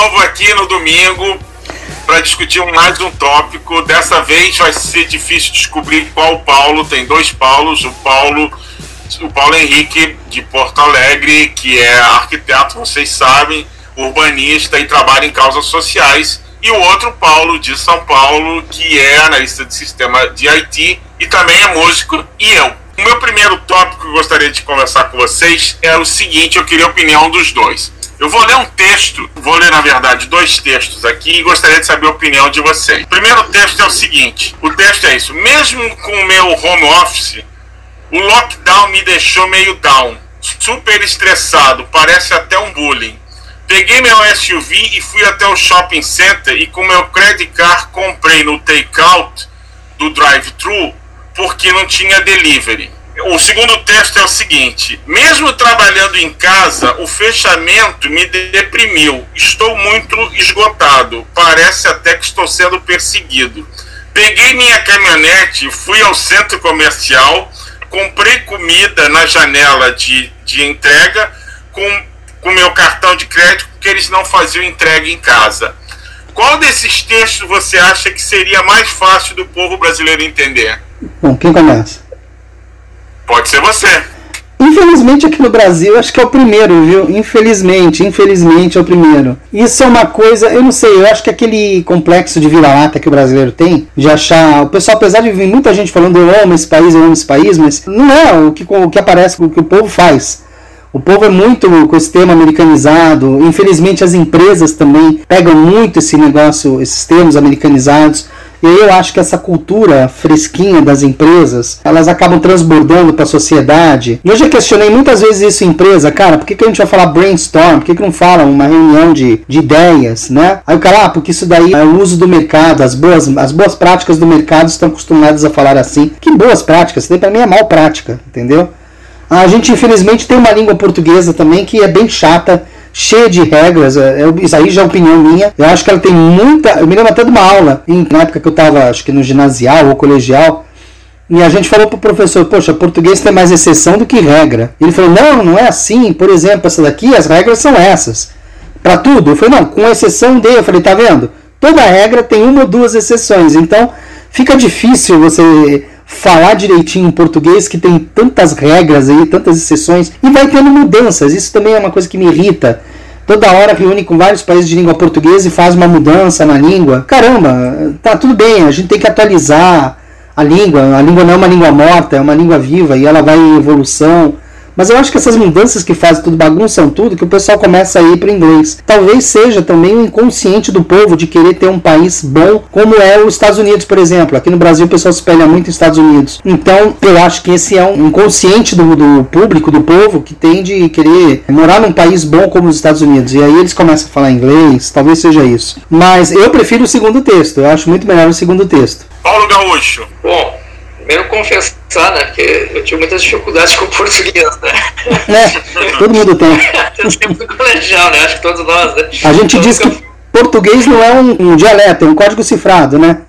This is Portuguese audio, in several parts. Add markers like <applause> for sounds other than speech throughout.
novo aqui no domingo para discutir mais um tópico. Dessa vez vai ser difícil descobrir qual Paulo. Tem dois Paulos. O Paulo, o Paulo Henrique de Porto Alegre, que é arquiteto, vocês sabem, urbanista e trabalha em causas sociais. E o outro Paulo de São Paulo, que é analista de sistema de IT e também é músico. E eu. O meu primeiro tópico que eu gostaria de conversar com vocês é o seguinte: eu queria a opinião dos dois. Eu vou ler um texto, vou ler na verdade dois textos aqui e gostaria de saber a opinião de vocês. O primeiro texto é o seguinte: o texto é isso. Mesmo com o meu home office, o lockdown me deixou meio down, super estressado, parece até um bullying. Peguei meu SUV e fui até o shopping center e com meu credit card comprei no takeout do drive-thru porque não tinha delivery. O segundo texto é o seguinte: mesmo trabalhando em casa, o fechamento me deprimiu. Estou muito esgotado. Parece até que estou sendo perseguido. Peguei minha caminhonete, fui ao centro comercial, comprei comida na janela de, de entrega com, com meu cartão de crédito, porque eles não faziam entrega em casa. Qual desses textos você acha que seria mais fácil do povo brasileiro entender? Bom, quem começa? Pode ser você. Infelizmente aqui no Brasil acho que é o primeiro, viu? Infelizmente, infelizmente é o primeiro. Isso é uma coisa, eu não sei, eu acho que aquele complexo de vira-lata que o brasileiro tem, de achar. O pessoal, apesar de vir muita gente falando eu amo esse país, eu amo esse país, mas não é o que, o que aparece, o que o povo faz. O povo é muito com esse tema americanizado. Infelizmente as empresas também pegam muito esse negócio, esses termos americanizados. E eu acho que essa cultura fresquinha das empresas, elas acabam transbordando para a sociedade. E eu já questionei muitas vezes isso em empresa, cara, por que, que a gente vai falar brainstorm? Por que, que não fala uma reunião de, de ideias, né? Aí o cara, ah, porque isso daí é o uso do mercado, as boas, as boas práticas do mercado estão acostumadas a falar assim. Que boas práticas? Isso daí para mim é mal prática, entendeu? A gente infelizmente tem uma língua portuguesa também que é bem chata cheia de regras. É, é, isso aí já é opinião minha. Eu acho que ela tem muita. Eu me lembro até de uma aula, em, na época que eu estava, acho que no ginasial ou colegial. E a gente falou pro professor, poxa, português tem mais exceção do que regra. Ele falou, não, não é assim. Por exemplo, essa daqui, as regras são essas. Para tudo. Eu falei, não, com exceção de. Eu falei, tá vendo? Toda regra tem uma ou duas exceções. Então, fica difícil você falar direitinho em português que tem tantas regras aí, tantas exceções e vai tendo mudanças. Isso também é uma coisa que me irrita. Toda hora reúne com vários países de língua portuguesa e faz uma mudança na língua. Caramba, tá tudo bem, a gente tem que atualizar a língua. A língua não é uma língua morta, é uma língua viva e ela vai em evolução. Mas eu acho que essas mudanças que fazem tudo, bagunçam tudo, que o pessoal começa a ir para o inglês. Talvez seja também o inconsciente do povo de querer ter um país bom, como é os Estados Unidos, por exemplo. Aqui no Brasil o pessoal se espelha muito nos Estados Unidos. Então, eu acho que esse é um inconsciente do, do público, do povo, que tem de querer morar num país bom como os Estados Unidos. E aí eles começam a falar inglês, talvez seja isso. Mas eu prefiro o segundo texto, eu acho muito melhor o segundo texto. Paulo Gaúcho. Bom, primeiro confessar, né? Porque eu tive muitas dificuldades <laughs> com português, né? É, todo mundo tem. <laughs> eu sempre colegial, né? Acho que todos nós, né? A gente então, diz que português não é um, um dialeto, é um código cifrado, né?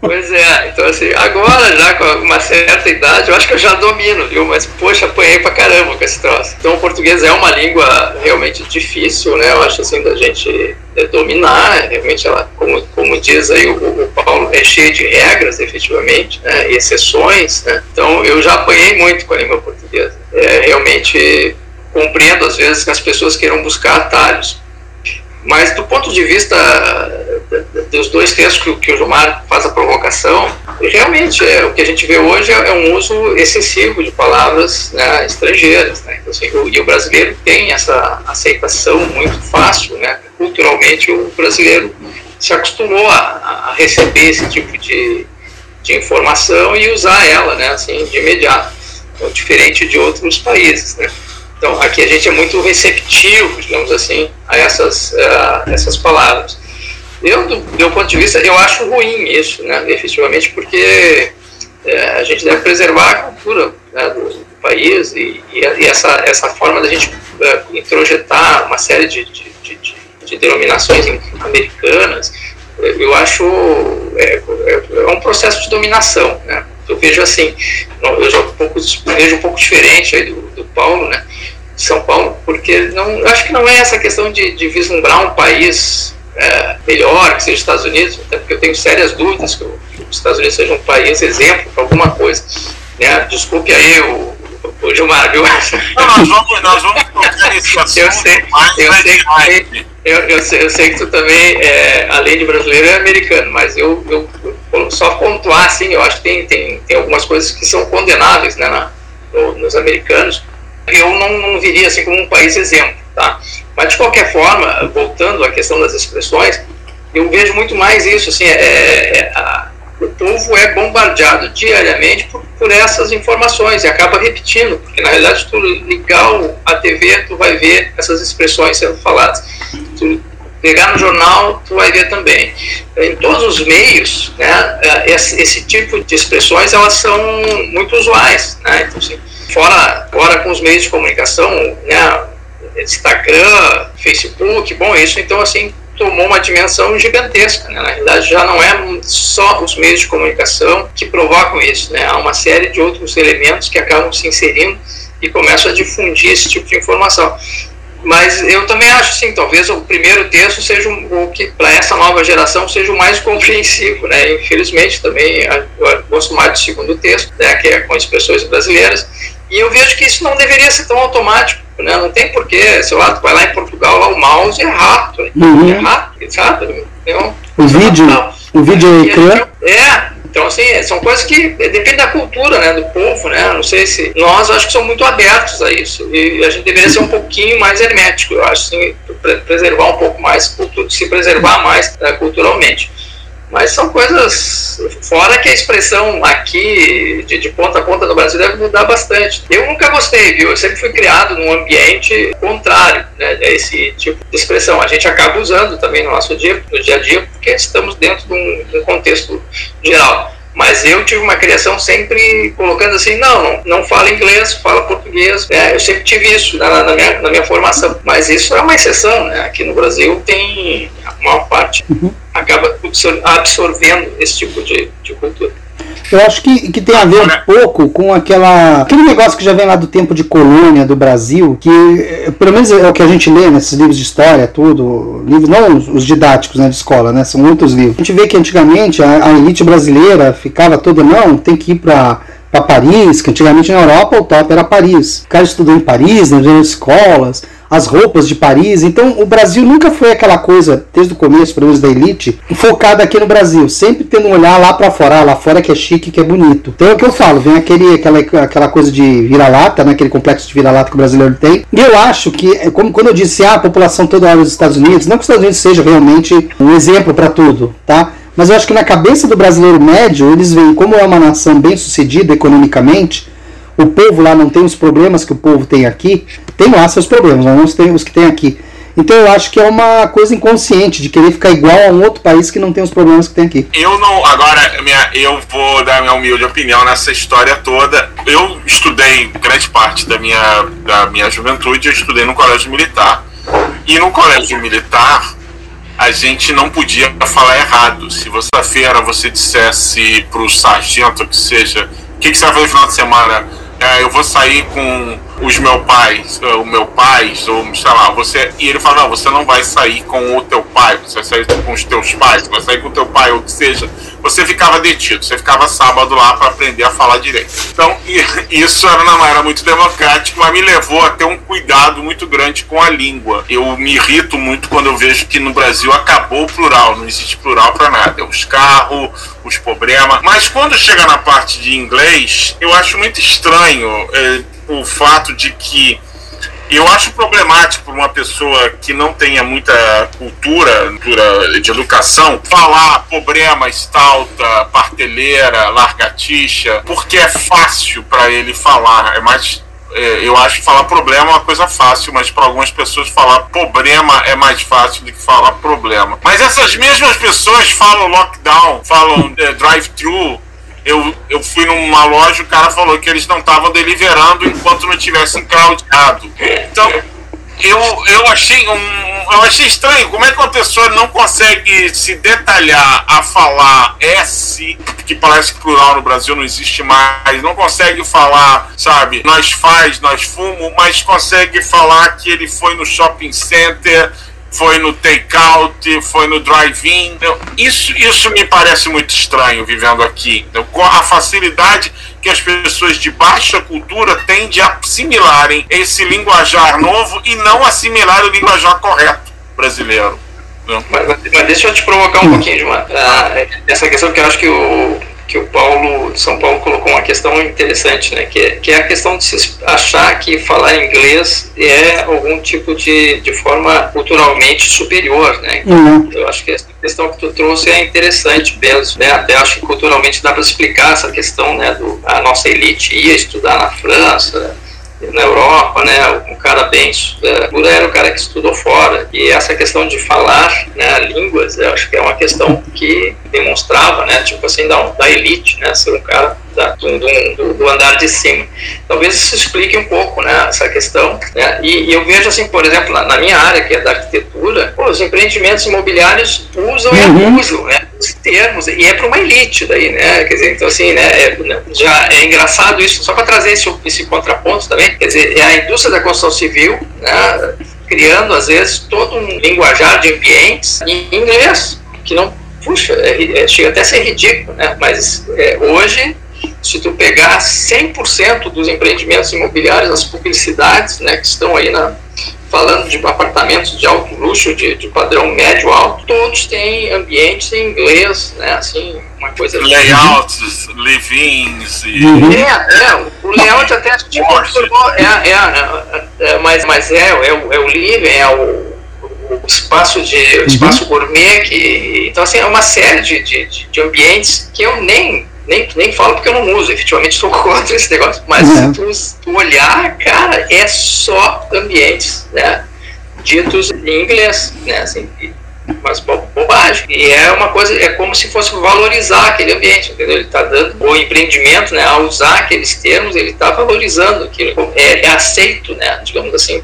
Pois é, então assim, agora já com uma certa idade, eu acho que eu já domino, viu? Mas poxa, apanhei pra caramba com esse troço. Então o português é uma língua realmente difícil, né? Eu acho assim da gente é, dominar, realmente ela, como, como diz aí o, o Paulo, é cheia de regras, efetivamente, né? Exceções, né? Então eu já apanhei muito com a língua portuguesa. É, realmente compreendo às vezes que as pessoas queiram buscar atalhos mas do ponto de vista dos dois textos que, que o Gilmar faz a provocação, realmente é, o que a gente vê hoje é, é um uso excessivo de palavras né, estrangeiras. Né? Então, assim, o, e o brasileiro tem essa aceitação muito fácil. Né? Culturalmente, o brasileiro se acostumou a, a receber esse tipo de, de informação e usar ela né, assim, de imediato, então, diferente de outros países. Né? Então, aqui a gente é muito receptivo, digamos assim, a essas, uh, essas palavras. Eu, do meu ponto de vista, eu acho ruim isso, né, efetivamente, porque uh, a gente deve preservar a cultura né, do, do, país e, e, essa, essa forma da gente uh, introjetar uma série de, de, de, de denominações americanas, eu acho é, é, é, um processo de dominação, né? Eu vejo assim, eu já um pouco, vejo um pouco diferente aí do, do Paulo, né? São Paulo, porque não, eu acho que não é essa questão de, de vislumbrar um país é, melhor, que seja os Estados Unidos, até porque eu tenho sérias dúvidas que, os Estados Unidos seja um país exemplo para alguma coisa. Né? Desculpe aí o, o Gilmar, viu? Não, nós vamos, nós vamos tocar nesse assunto eu sei, eu sei, que, eu, eu, sei, eu sei que tu também, é, além de brasileiro, é americano, mas eu, eu só pontuar, assim, eu acho que tem, tem, tem algumas coisas que são condenáveis né, na, no, nos americanos. Eu não, não viria assim como um país exemplo, tá? Mas, de qualquer forma, voltando à questão das expressões, eu vejo muito mais isso, assim, é, é a, o povo é bombardeado diariamente por, por, essas informações e acaba repetindo, porque na realidade tu ligar a TV, tu vai ver essas expressões sendo faladas. Tu pegar no jornal, tu vai ver também. Em todos os meios, né, é, esse, esse tipo de expressões, elas são muito usuais, né, então assim, fora, fora com os meios de comunicação, né, Instagram, Facebook, bom, isso então assim tomou uma dimensão gigantesca. Né? Na realidade, já não é só os meios de comunicação que provocam isso, né? há uma série de outros elementos que acabam se inserindo e começam a difundir esse tipo de informação. Mas eu também acho assim, talvez o primeiro texto seja o que para essa nova geração seja o mais <laughs> compreensivo, né? Infelizmente também eu gosto mais do segundo texto, né, que é com expressões brasileiras, e eu vejo que isso não deveria ser tão automático, né? Não tem porquê, sei lá, tu vai lá em Portugal, lá o mouse é rato, né? uhum. é rato, sabe? Então, o vídeo, o vídeo é ecrã. É, então, assim, são coisas que dependem da cultura, né, do povo, né, não sei se... Nós, acho que somos muito abertos a isso, e a gente deveria ser um pouquinho mais hermético, eu acho, assim, preservar um pouco mais, se preservar mais uh, culturalmente. Mas são coisas. Fora que a expressão aqui, de, de, ponta a ponta no Brasil, deve mudar bastante. Eu nunca gostei, viu? Eu sempre fui criado num ambiente contrário né, a esse tipo de expressão. A gente acaba usando também no nosso dia, no dia a dia, porque estamos dentro de um, de um contexto geral. Mas eu tive uma criação sempre colocando assim, não, não, não fala inglês, fala português. É, eu sempre tive isso na, na, minha, na minha formação. Mas isso é uma exceção, né? Aqui no Brasil tem a maior parte uhum. Acaba absorvendo esse tipo de, de cultura. Eu acho que, que tem a ver um pouco com aquela aquele negócio que já vem lá do tempo de colônia do Brasil, que eh, pelo menos é o que a gente lê nesses livros de história, tudo, livros não os didáticos né, de escola, né, são muitos livros. A gente vê que antigamente a, a elite brasileira ficava toda, não, tem que ir para para Paris, que antigamente na Europa o top era Paris. O cara estudou em Paris, nas escolas, as roupas de Paris. Então o Brasil nunca foi aquela coisa, desde o começo, pelo menos da elite, focada aqui no Brasil, sempre tendo um olhar lá para fora, ah, lá fora que é chique, que é bonito. Então é o que eu falo, vem aquele, aquela, aquela coisa de vira-lata, né, aquele complexo de vira-lata que o brasileiro tem. E eu acho que, é como quando eu disse, ah, a população toda hora dos Estados Unidos, não que os Estados Unidos seja realmente um exemplo para tudo, tá? Mas eu acho que na cabeça do brasileiro médio, eles veem como é uma nação bem sucedida economicamente, o povo lá não tem os problemas que o povo tem aqui, tem lá seus problemas, mas não os que tem aqui. Então eu acho que é uma coisa inconsciente de querer ficar igual a um outro país que não tem os problemas que tem aqui. Eu não, agora minha, eu vou dar minha humilde opinião nessa história toda. Eu estudei grande parte da minha da minha juventude, eu estudei no colégio militar. E no colégio militar a gente não podia falar errado. Se você feira você dissesse pro sargento que seja, o que, que você vai fazer no final de semana? É, eu vou sair com os meus pais, o meu pai, ou sei lá, você. E ele fala, não, você não vai sair com o teu pai, você vai sair com os teus pais, você vai sair com o teu pai, ou que seja. Você ficava detido, você ficava sábado lá para aprender a falar direito. Então, <laughs> isso era, não era muito democrático, mas me levou a ter um cuidado muito grande com a língua. Eu me irrito muito quando eu vejo que no Brasil acabou o plural, não existe plural para nada. É os carros, os problemas. Mas quando chega na parte de inglês, eu acho muito estranho. É, o fato de que eu acho problemático para uma pessoa que não tenha muita cultura, cultura de educação, falar problema, estalta, parteleira, largatixa, porque é fácil para ele falar. É mais é, eu acho que falar problema é uma coisa fácil, mas para algumas pessoas falar problema é mais fácil do que falar problema. Mas essas mesmas pessoas falam lockdown, falam é, drive-thru, eu, eu fui numa loja o cara falou que eles não estavam deliverando enquanto não tivessem claudiado. Então, eu, eu, achei um, eu achei estranho como é que uma pessoa não consegue se detalhar a falar S que parece plural no Brasil não existe mais, não consegue falar, sabe, nós faz, nós fumo, mas consegue falar que ele foi no shopping center, foi no take-out, foi no drive-in. Isso, isso me parece muito estranho vivendo aqui. A facilidade que as pessoas de baixa cultura têm de assimilarem esse linguajar novo e não assimilar o linguajar correto brasileiro. Mas, mas, deixa eu te provocar um pouquinho, Gilmar. Ah, essa questão que eu acho que o, que o Paulo de São Paulo colocou uma questão interessante, né? Que, é, que é a questão de se achar que falar inglês é algum tipo de, de forma culturalmente superior, né? Uhum. Eu acho que essa questão que tu trouxe é interessante mesmo, né? Até acho que culturalmente dá para explicar essa questão, né? Do, a nossa elite ia estudar na França, na Europa, né, um cara bem Buda era o cara que estudou fora e essa questão de falar né, línguas, eu acho que é uma questão que demonstrava, né, tipo assim, da, da elite, né, ser um cara da, do, do, do, andar de cima. Talvez isso explique um pouco, né, essa questão, né, e, e eu vejo assim, por exemplo, na, na, minha área, que é da arquitetura, pô, os empreendimentos imobiliários usam uhum. e abusam, né, os termos, e é para uma elite daí, né, quer dizer, então assim, né, é, já é engraçado isso, só para trazer esse, esse contraponto também, quer dizer, é a indústria da construção civil, né, criando às vezes todo um linguajar de ambientes em inglês, que não, puxa, é, é, chega até a ser ridículo, né, mas é, hoje se tu pegar 100% dos empreendimentos imobiliários, as publicidades né, que estão aí na, falando de apartamentos de alto luxo, de, de padrão médio alto, todos têm ambientes em inglês, né? Assim, uma coisa. Layouts, live-ins e. É, é, o layout até tipo, é, é, é, é, mas, mas é, é, o, é o living, é o, o espaço de o espaço uhum. gourmet que então assim é uma série de, de, de ambientes que eu nem nem, nem falo porque eu não uso, efetivamente estou <laughs> contra esse negócio. Mas uhum. se tu, olhar, cara, é só ambientes, né? Ditos em inglês, né? Assim, mas bobagem. E é uma coisa, é como se fosse valorizar aquele ambiente, entendeu? Ele está dando o empreendimento, né? A usar aqueles termos, ele está valorizando aquilo. É, é aceito, né? Digamos assim,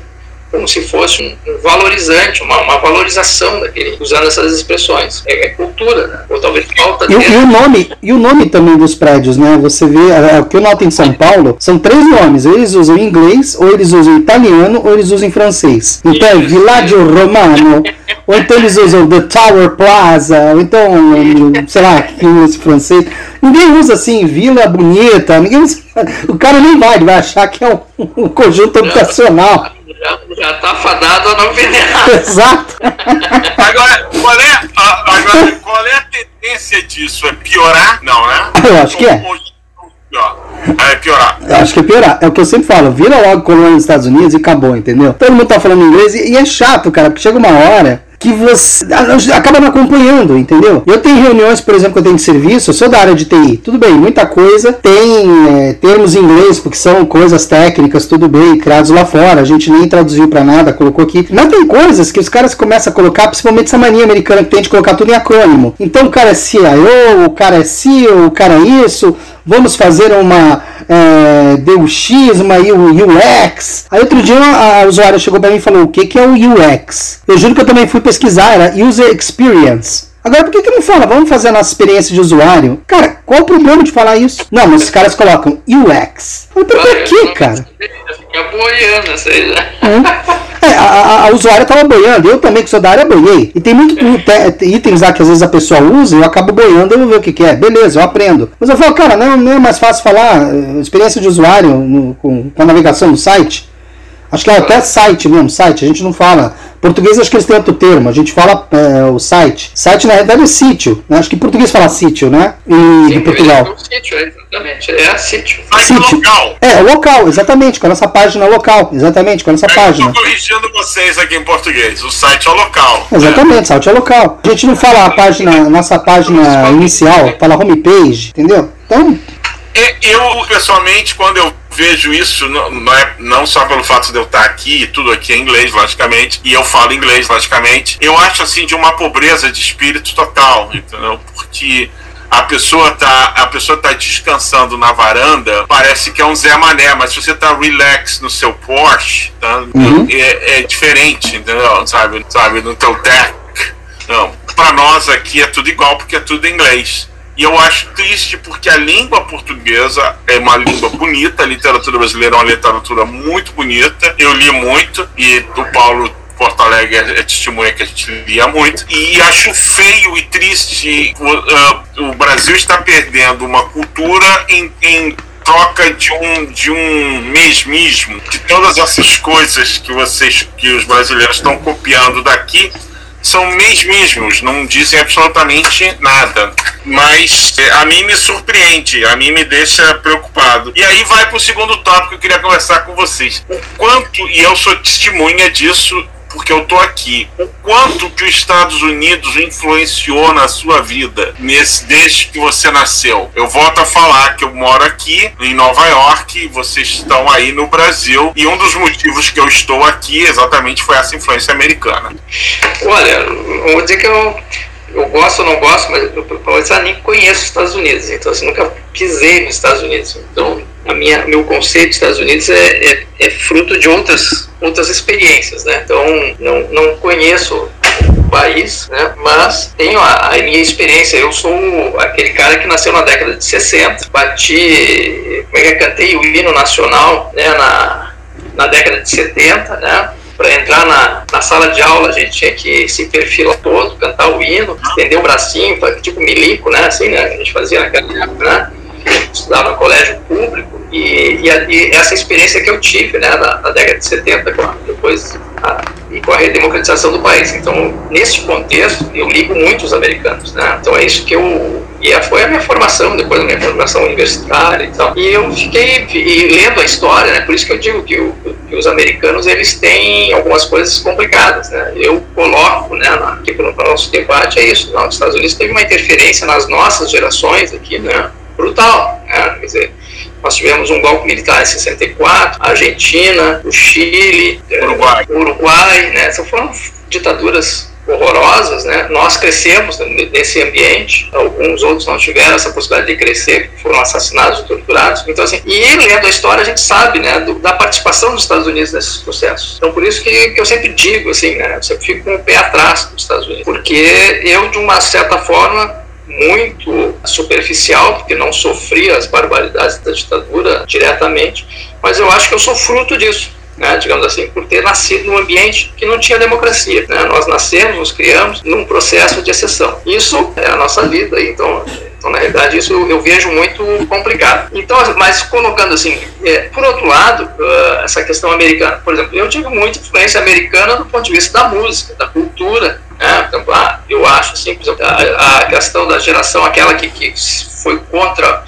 como se fosse um, valorizante, uma, uma, valorização daquele, usando essas expressões. É, é cultura, né? Ou talvez falta e, e, o nome E o nome também dos prédios, né? Você vê, é, o que eu noto em São Paulo, são três nomes. Eles usam inglês, ou eles usam italiano, ou eles usam francês. Então é Villaggio Romano, ou então eles usam The Tower Plaza, ou então, sei lá, que usa francês. Ninguém usa assim, Vila Bonita, ninguém usa, <laughs> o cara nem vai, ele vai achar que é um, um conjunto habitacional já, já tá fadado a não vender <laughs> Exato. agora, qual é, agora, qual é a tendência disso? É piorar? Não, né? Eu acho que é. É piorar. Eu acho que é piorar. É o que eu sempre falo. Vira logo colônia nos Estados Unidos e acabou, entendeu? Todo mundo tá falando inglês e, e é chato, cara, porque chega uma hora que você acaba não acompanhando, entendeu? Eu tenho reuniões, por exemplo, que eu tenho de serviço, eu sou da área de TI, tudo bem, muita coisa tem é, termos em inglês, porque são coisas técnicas, tudo bem, criados lá fora, a gente nem traduziu para nada, colocou aqui. Mas tem coisas que os caras começam a colocar, principalmente essa mania americana que tem de colocar tudo em acrônimo. Então o cara é CIO, o cara é CEO, o cara é isso, vamos fazer uma é, DUX, uma UX. Aí outro dia a usuária chegou para mim e falou: o que, que é o UX? Eu juro que eu também fui pesquisar, era User Experience. Agora, por que, que não fala, vamos fazer a nossa experiência de usuário? Cara, qual o problema de falar isso? Não, mas os caras colocam UX. Mas por que, cara? Fica boiando, seja. É, a, a, a usuária estava boiando, eu também que sou da área boiei. E tem muitos itens lá que às vezes a pessoa usa, eu acabo boiando, eu vou ver o que, que é. Beleza, eu aprendo. Mas eu falo, cara, não, não é mais fácil falar eh, experiência de usuário no, com, com a navegação no site? Acho que é até site mesmo, site. A gente não fala. Português acho que eles têm outro termo. A gente fala é, o site. Site na realidade é sítio. Né? Acho que em português fala sítio, né? E Sim, Portugal. É um sítio, exatamente. É sítio. sítio. local. É, local, exatamente. Com a nossa página local. Exatamente, com a nossa é, página. Estou corrigindo vocês aqui em português. O site é o local. Exatamente, o site é local. A gente não fala a página, nossa página inicial, fala homepage, entendeu? Então. Eu, pessoalmente, quando eu vejo isso não, não, é, não só pelo fato de eu estar aqui, tudo aqui é inglês, logicamente, e eu falo inglês, logicamente. Eu acho assim de uma pobreza de espírito total, entendeu? Porque a pessoa tá a pessoa tá descansando na varanda, parece que é um Zé Mané, mas se você tá relax no seu Porsche, tá, uhum. é, é, diferente, entendeu? Sabe, sabe, no teu deck. Não, para nós aqui é tudo igual porque é tudo em inglês. E eu acho triste porque a língua portuguesa é uma língua bonita, a literatura brasileira é uma literatura muito bonita. Eu li muito e o Paulo Porto Alegre é testemunha que a gente lia muito. E acho feio e triste o, uh, o Brasil está perdendo uma cultura em, em troca de um de um mesmismo de todas essas coisas que vocês que os brasileiros estão copiando daqui são mesmos, não dizem absolutamente nada. Mas é, a mim me surpreende, a mim me deixa preocupado. E aí vai para o segundo tópico que eu queria conversar com vocês. O quanto, e eu sou testemunha disso, porque eu tô aqui. O quanto que os Estados Unidos influenciou na sua vida nesse desde que você nasceu? Eu volto a falar que eu moro aqui em Nova York, vocês estão aí no Brasil e um dos motivos que eu estou aqui exatamente foi essa influência americana. Olha, vou dizer que eu eu gosto ou não gosto, mas eu, eu nem conheço os Estados Unidos, então assim, nunca pisei nos Estados Unidos. Então, a minha, meu conceito dos Estados Unidos é, é, é fruto de outras, outras experiências, né? Então, não, não conheço o país, né? mas tenho a, a, minha experiência. Eu sou aquele cara que nasceu na década de 60, bati, como é que é, cantei o hino nacional né? na, na década de 70, né? Para entrar na, na sala de aula, a gente tinha que se perfilar todo, cantar o hino, estender o bracinho, tipo milico, né? Assim, né? A gente fazia naquela época, né? Estudava no colégio público e, e, e, essa experiência que eu tive né, na, na década de 70, claro, depois a, e com a redemocratização do país. Então, nesse contexto, eu ligo muito os americanos. Né? Então, é isso que eu. E foi a minha formação, depois da minha formação universitária e tal. E eu fiquei e lendo a história, né? por isso que eu digo que, o, que os americanos eles têm algumas coisas complicadas. Né? Eu coloco né, aqui para o nosso debate é isso. Não, os Estados Unidos teve uma interferência nas nossas gerações aqui, né? Brutal. Né? Quer dizer, nós tivemos um golpe militar em 64, Argentina, o Chile, Uruguai, Uruguai né? Essas foram ditaduras horrorosas, né? Nós crescemos nesse ambiente, alguns outros não tiveram essa possibilidade de crescer, foram assassinados e torturados. Então, assim, e lendo a história, a gente sabe, né, do, da participação dos Estados Unidos nesses processos. Então, por isso que, que eu sempre digo, assim, né, eu sempre fico com o pé atrás dos Estados Unidos, porque eu, de uma certa forma, muito superficial, porque não sofri as barbaridades da ditadura diretamente, mas eu acho que eu sou fruto disso. Né, digamos assim, por ter nascido num ambiente que não tinha democracia. Né? Nós nascemos, nos criamos num processo de exceção. Isso é a nossa vida, então então, na realidade, isso eu, vejo muito complicado. Então, mas colocando assim, é, por outro lado, uh, essa questão americana, por exemplo, eu tive muita influência americana do ponto de vista da música, da cultura. Né? Então, ah, eu acho, assim, por exemplo, a, a questão da geração, aquela que, que foi contra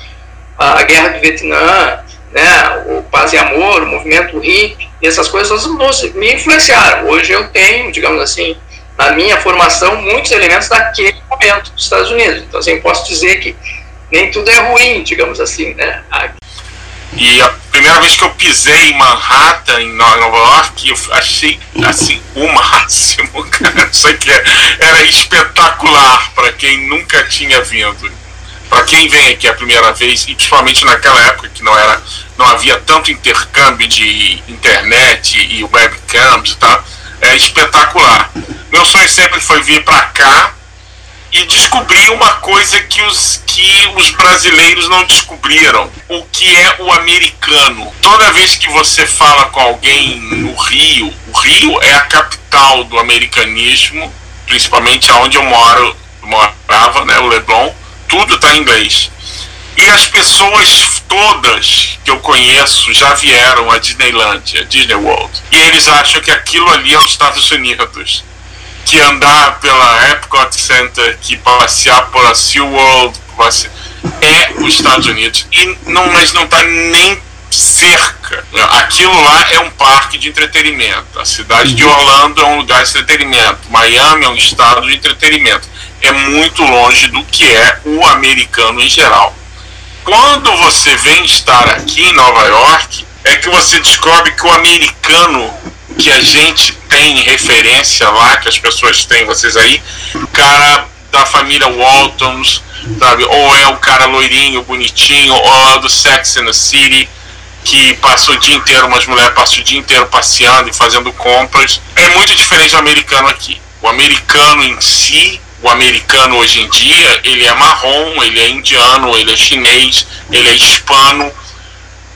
a guerra do Vietnã, né, o paz e amor, o movimento hippie, essas coisas me influenciaram. Hoje eu tenho, digamos assim, na minha formação, muitos elementos daquele momento dos Estados Unidos. Então, assim, posso dizer que nem tudo é ruim, digamos assim, né? E a primeira vez que eu pisei em Manhattan, em Nova York, eu achei, assim, o <laughs> máximo, cara. Isso aqui era espetacular para quem nunca tinha vindo. Para quem vem aqui a primeira vez, e principalmente naquela época que não era não havia tanto intercâmbio de internet e webcams e tal, é espetacular. Meu sonho sempre foi vir para cá e descobrir uma coisa que os, que os brasileiros não descobriram: o que é o americano. Toda vez que você fala com alguém no Rio, o Rio é a capital do americanismo, principalmente aonde eu moro, morava, né, o Leblon, tudo está em inglês. E as pessoas todas que eu conheço já vieram a Disneyland, a Disney World. E eles acham que aquilo ali é os Estados Unidos. Que andar pela Epcot Center, que passear pela SeaWorld, é os Estados Unidos. E não, mas não está nem cerca. Aquilo lá é um parque de entretenimento. A cidade de Orlando é um lugar de entretenimento. Miami é um estado de entretenimento. É muito longe do que é o americano em geral. Quando você vem estar aqui em Nova York, é que você descobre que o americano que a gente tem referência lá, que as pessoas têm, vocês aí, cara da família Waltons, sabe? Ou é o cara loirinho, bonitinho, ou é do Sex and the City, que passa o dia inteiro, umas mulheres passam o dia inteiro passeando e fazendo compras. É muito diferente do americano aqui. O americano em si, o americano hoje em dia, ele é marrom, ele é indiano, ele é chinês, ele é hispano.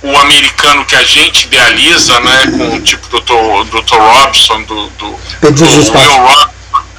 O americano que a gente idealiza, né, com tipo do Dr. Dr. Robson, do, do, do Will Rock,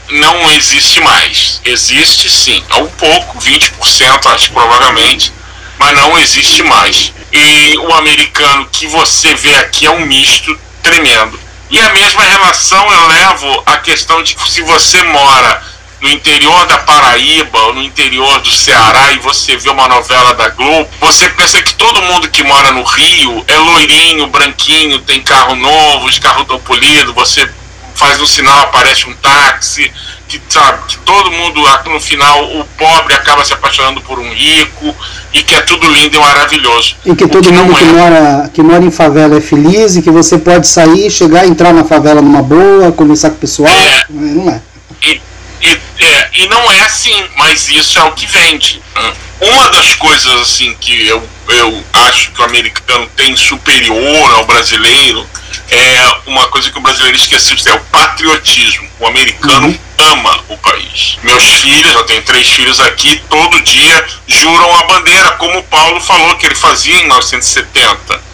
não existe mais. Existe sim, é um pouco, 20%, acho provavelmente, mas não existe mais. E o americano que você vê aqui é um misto tremendo. E a mesma relação eu levo à questão de que se você mora no interior da Paraíba ou no interior do Ceará e você vê uma novela da Globo, você pensa que todo mundo que mora no Rio é loirinho, branquinho, tem carro novo, os carros estão polidos, você faz um sinal, aparece um táxi, que sabe que todo mundo no final o pobre acaba se apaixonando por um rico e que é tudo lindo e maravilhoso. E que todo que mundo que, é. mora, que mora em favela é feliz e que você pode sair, chegar, entrar na favela numa boa, conversar com o pessoal. É. Não é. E, e, é, e não é assim, mas isso é o que vende. Uma das coisas assim que eu, eu acho que o americano tem superior ao brasileiro é uma coisa que o brasileiro esqueceu de ter, é o patriotismo. O americano uhum. ama o país. Meus filhos, eu tenho três filhos aqui, todo dia juram a bandeira, como o Paulo falou que ele fazia em 1970.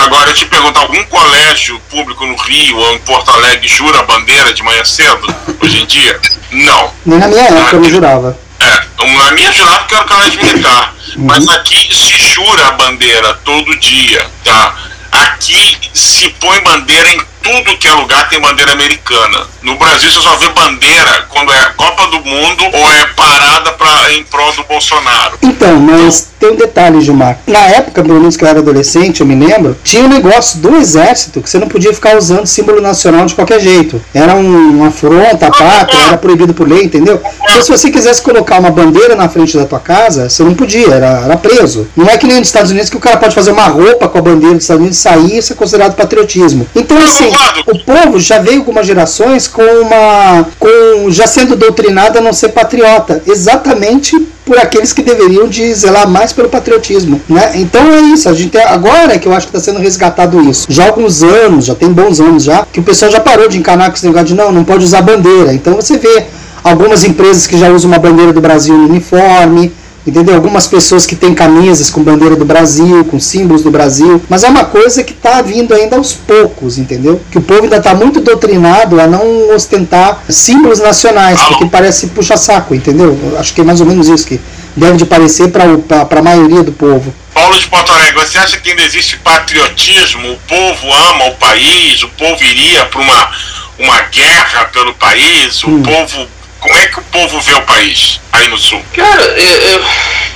Agora eu te pergunto, algum colégio público no Rio ou em Porto Alegre jura a bandeira de manhã cedo, hoje em dia? Não. Nem na minha época eu não jurava. É, na minha jurava porque era colégio militar. Uhum. Mas aqui se jura a bandeira todo dia, tá? Aqui se põe bandeira em tudo que é lugar tem bandeira americana. No Brasil você só vê bandeira quando é Copa do Mundo ou é parada pra, em prol do Bolsonaro. Então, mas tem um detalhe, Gilmar. Na época, pelo menos que eu era adolescente, eu me lembro, tinha um negócio do exército que você não podia ficar usando símbolo nacional de qualquer jeito. Era um, uma afronta à pátria, era proibido por lei, entendeu? Então, se você quisesse colocar uma bandeira na frente da tua casa, você não podia, era, era preso. Não é que nem nos Estados Unidos que o cara pode fazer uma roupa com a bandeira dos Estados Unidos, sair e isso é considerado patriotismo. Então, assim, o povo já veio algumas gerações com uma. com já sendo doutrinado a não ser patriota. Exatamente por aqueles que deveriam de zelar mais pelo patriotismo, né? Então é isso, a gente agora é que eu acho que está sendo resgatado isso. Já há alguns anos, já tem bons anos já, que o pessoal já parou de encanar com esse negócio de não, não pode usar bandeira. Então você vê algumas empresas que já usam uma bandeira do Brasil no uniforme, entendeu? Algumas pessoas que têm camisas com bandeira do Brasil, com símbolos do Brasil, mas é uma coisa que está vindo ainda aos poucos, entendeu? Que o povo ainda está muito doutrinado a não ostentar símbolos nacionais, porque parece puxa-saco, entendeu? Acho que é mais ou menos isso que deve de parecer para a maioria do povo. Paulo de Porto Alegre, você acha que ainda existe patriotismo? O povo ama o país? O povo iria para uma, uma guerra pelo país? O hum. povo como é que o povo vê o país aí no sul? Cara, eu, eu,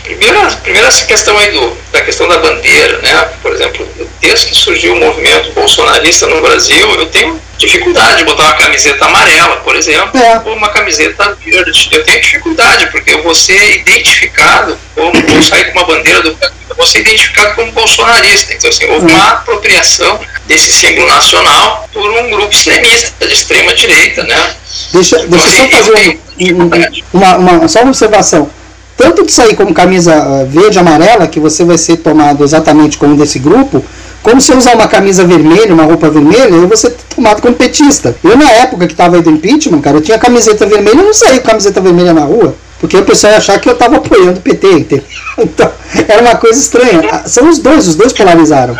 primeiro, primeiro essa questão aí do, da questão da bandeira, né? Por exemplo, desde que surgiu o movimento bolsonarista no Brasil, eu tenho dificuldade de botar uma camiseta amarela, por exemplo, é. ou uma camiseta verde. Eu tenho dificuldade, porque eu vou ser identificado, como vou sair com uma bandeira do eu vou ser identificado como bolsonarista. Então, assim, houve uma apropriação desse símbolo nacional por um grupo extremista de extrema direita, né? Deixa, então, deixa eu só fazer um, uma, uma, só uma observação. Tanto de sair como camisa ah, verde amarela, que você vai ser tomado exatamente como desse grupo, como se eu usar uma camisa vermelha, uma roupa vermelha, eu vou ser tomado como petista. Eu, na época que estava aí do impeachment, cara, eu tinha camiseta vermelha, eu não saía com camiseta vermelha na rua. Porque o pessoal ia achar que eu estava apoiando o PT, entendeu? <laughs> Então, era uma coisa estranha. Ah, são os dois, os dois polarizaram.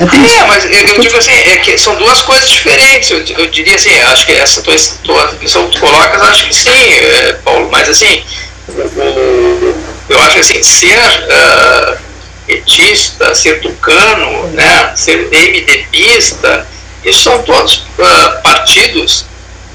É, é mas eu, eu, digo assim, é que são duas coisas diferentes. Eu, eu diria assim, acho que essa tua, tua questão que tu colocas, acho que sim, é, Paulo, mas assim, eu acho que assim, ser uh, petista, ser tucano, né, ser MDBista, isso são todos uh, partidos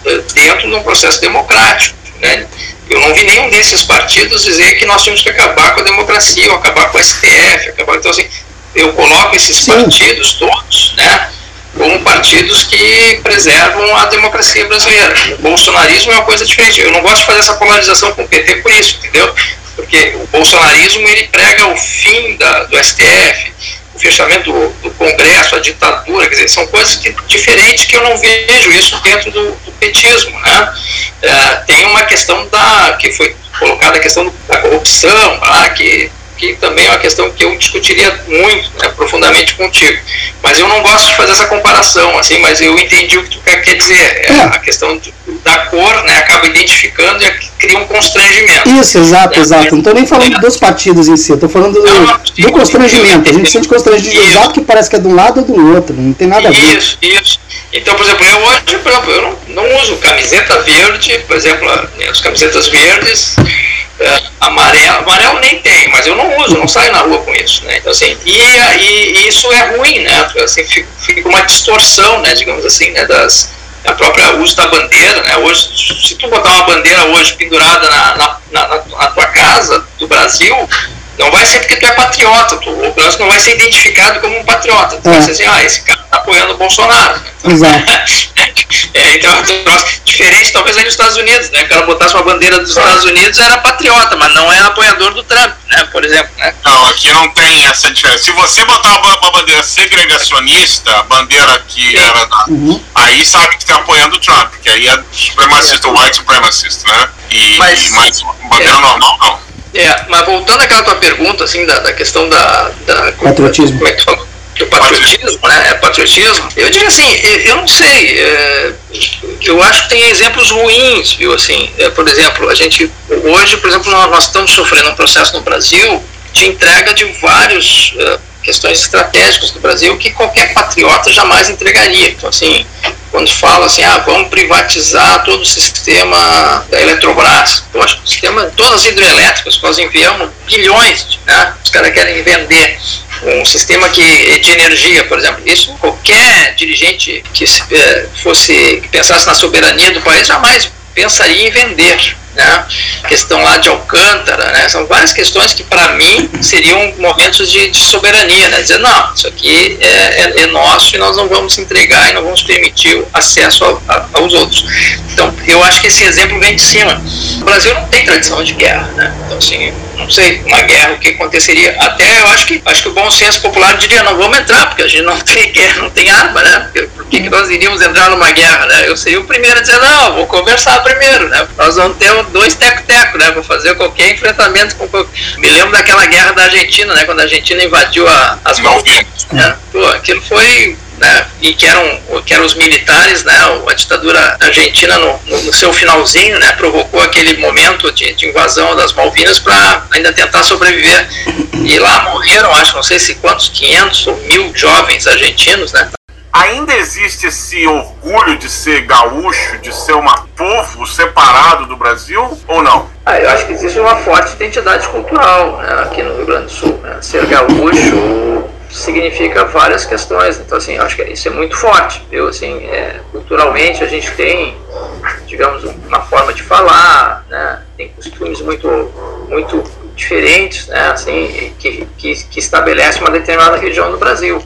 uh, dentro de um processo democrático. Né? Eu não vi nenhum desses partidos dizer que nós tínhamos que acabar com a democracia, ou acabar com o STF, acabar. Então, assim, eu coloco esses Sim. partidos todos, né? Como partidos que preservam a democracia brasileira. O bolsonarismo é uma coisa diferente. Eu não gosto de fazer essa polarização com o PT por isso, entendeu? Porque o bolsonarismo ele prega o fim da, do STF, o fechamento do, do, Congresso, a ditadura, quer dizer, são coisas que, diferentes que eu não vejo isso dentro do, do petismo. Né? É, tem uma questão da que foi colocada a questão da corrupção, ah, que, que também é uma questão que eu discutiria muito, né, profundamente contigo. Mas eu não gosto de fazer essa comparação, assim, mas eu entendi o que tu quer dizer, é, é. a questão da cor, né, acaba identificando e cria um constrangimento. Isso, exato, exato. Não estou nem falando dos partidos em si, estou falando do, não, do constrangimento. A gente sente constrangimento exato que parece que é de um lado ou do outro, não tem nada a ver. Isso, isso. Então, por exemplo, eu hoje, por exemplo, eu não, não uso camiseta verde, por exemplo, as camisetas verdes, é, amarelo, amarelo nem tem, mas eu não uso, não saio na rua com isso, né? Então, assim, e, e, isso é ruim, né? Assim, fica, fica uma distorção, né, digamos assim, né, das a própria uso da bandeira, né? Hoje, se tu botar uma bandeira hoje pendurada na, na, na, na tua casa do Brasil, não vai ser porque tu é patriota, tu, o Brasil não vai ser identificado como um patriota. Tu é. vai ser assim, ah, esse cara está apoiando o Bolsonaro. Exato. <laughs> é, então, diferente talvez aí nos Estados Unidos, né? O cara botasse uma bandeira dos Estados Unidos era patriota, mas não é apoiador do Trump, né? Por exemplo. Né? Não, aqui não tem essa diferença. Se você botar uma, uma bandeira segregacionista, bandeira que Sim. era da, uhum. aí sabe que está apoiando o Trump, que aí é supremacista, é. white supremacista, né? E, mas, e mais bandeira é. normal não. É, mas voltando àquela tua pergunta, assim, da, da questão da, da. Patriotismo. Como é que tu falou? Do patriotismo, né? É patriotismo. Eu diria assim, eu não sei. É, eu acho que tem exemplos ruins, viu? Assim, é, por exemplo, a gente. Hoje, por exemplo, nós, nós estamos sofrendo um processo no Brasil de entrega de vários. Uh, questões estratégicas do Brasil que qualquer patriota jamais entregaria. Então, assim, quando fala assim, ah, vamos privatizar todo o sistema da Eletrobras. Eu acho que o sistema, todas as hidrelétricas, nós enviamos bilhões, né? Os caras querem vender um sistema que, de energia, por exemplo. Isso qualquer dirigente que eh, fosse que pensasse na soberania do país jamais pensaria em vender né? questão lá de Alcântara, né? são várias questões que para mim seriam momentos de, de soberania, né? dizer, não, isso aqui é, é, é, nosso e nós não vamos entregar e não vamos permitir o acesso a, aos outros. Então, eu acho que esse exemplo vem de cima. O Brasil não tem tradição de guerra, né? então assim, não sei, uma guerra, o que aconteceria. Até eu acho que, acho que o bom senso popular diria, não vamos entrar, porque a gente não <laughs> tem guerra, não tem arma, né? Por, por que, que nós iríamos entrar numa guerra, né? Eu seria o primeiro a dizer, não, vou conversar primeiro, né? Nós vamos ter dois teco-teco, né? Vou fazer qualquer enfrentamento com. Me lembro daquela guerra da Argentina, né? Quando a Argentina invadiu a, as Malvinas. Né? Pô, aquilo foi né, e que eram, que eram os militares, né, a ditadura argentina no, no, seu finalzinho, né, provocou aquele momento de, de invasão das Malvinas para ainda tentar sobreviver. E lá morreram, acho, não sei se quantos, 500 ou mil jovens argentinos, né, ainda existe esse orgulho de ser gaúcho, de ser um povo separado do Brasil ou não? Ah, eu acho que existe uma forte identidade cultural né, aqui no Rio Grande do Sul. Né? Ser gaúcho significa várias questões, então assim, acho que isso é muito forte. Eu, assim, é, culturalmente a gente tem, digamos, uma forma de falar, né? tem costumes muito, muito diferentes, né? assim, que, que, que estabelece uma determinada região do Brasil.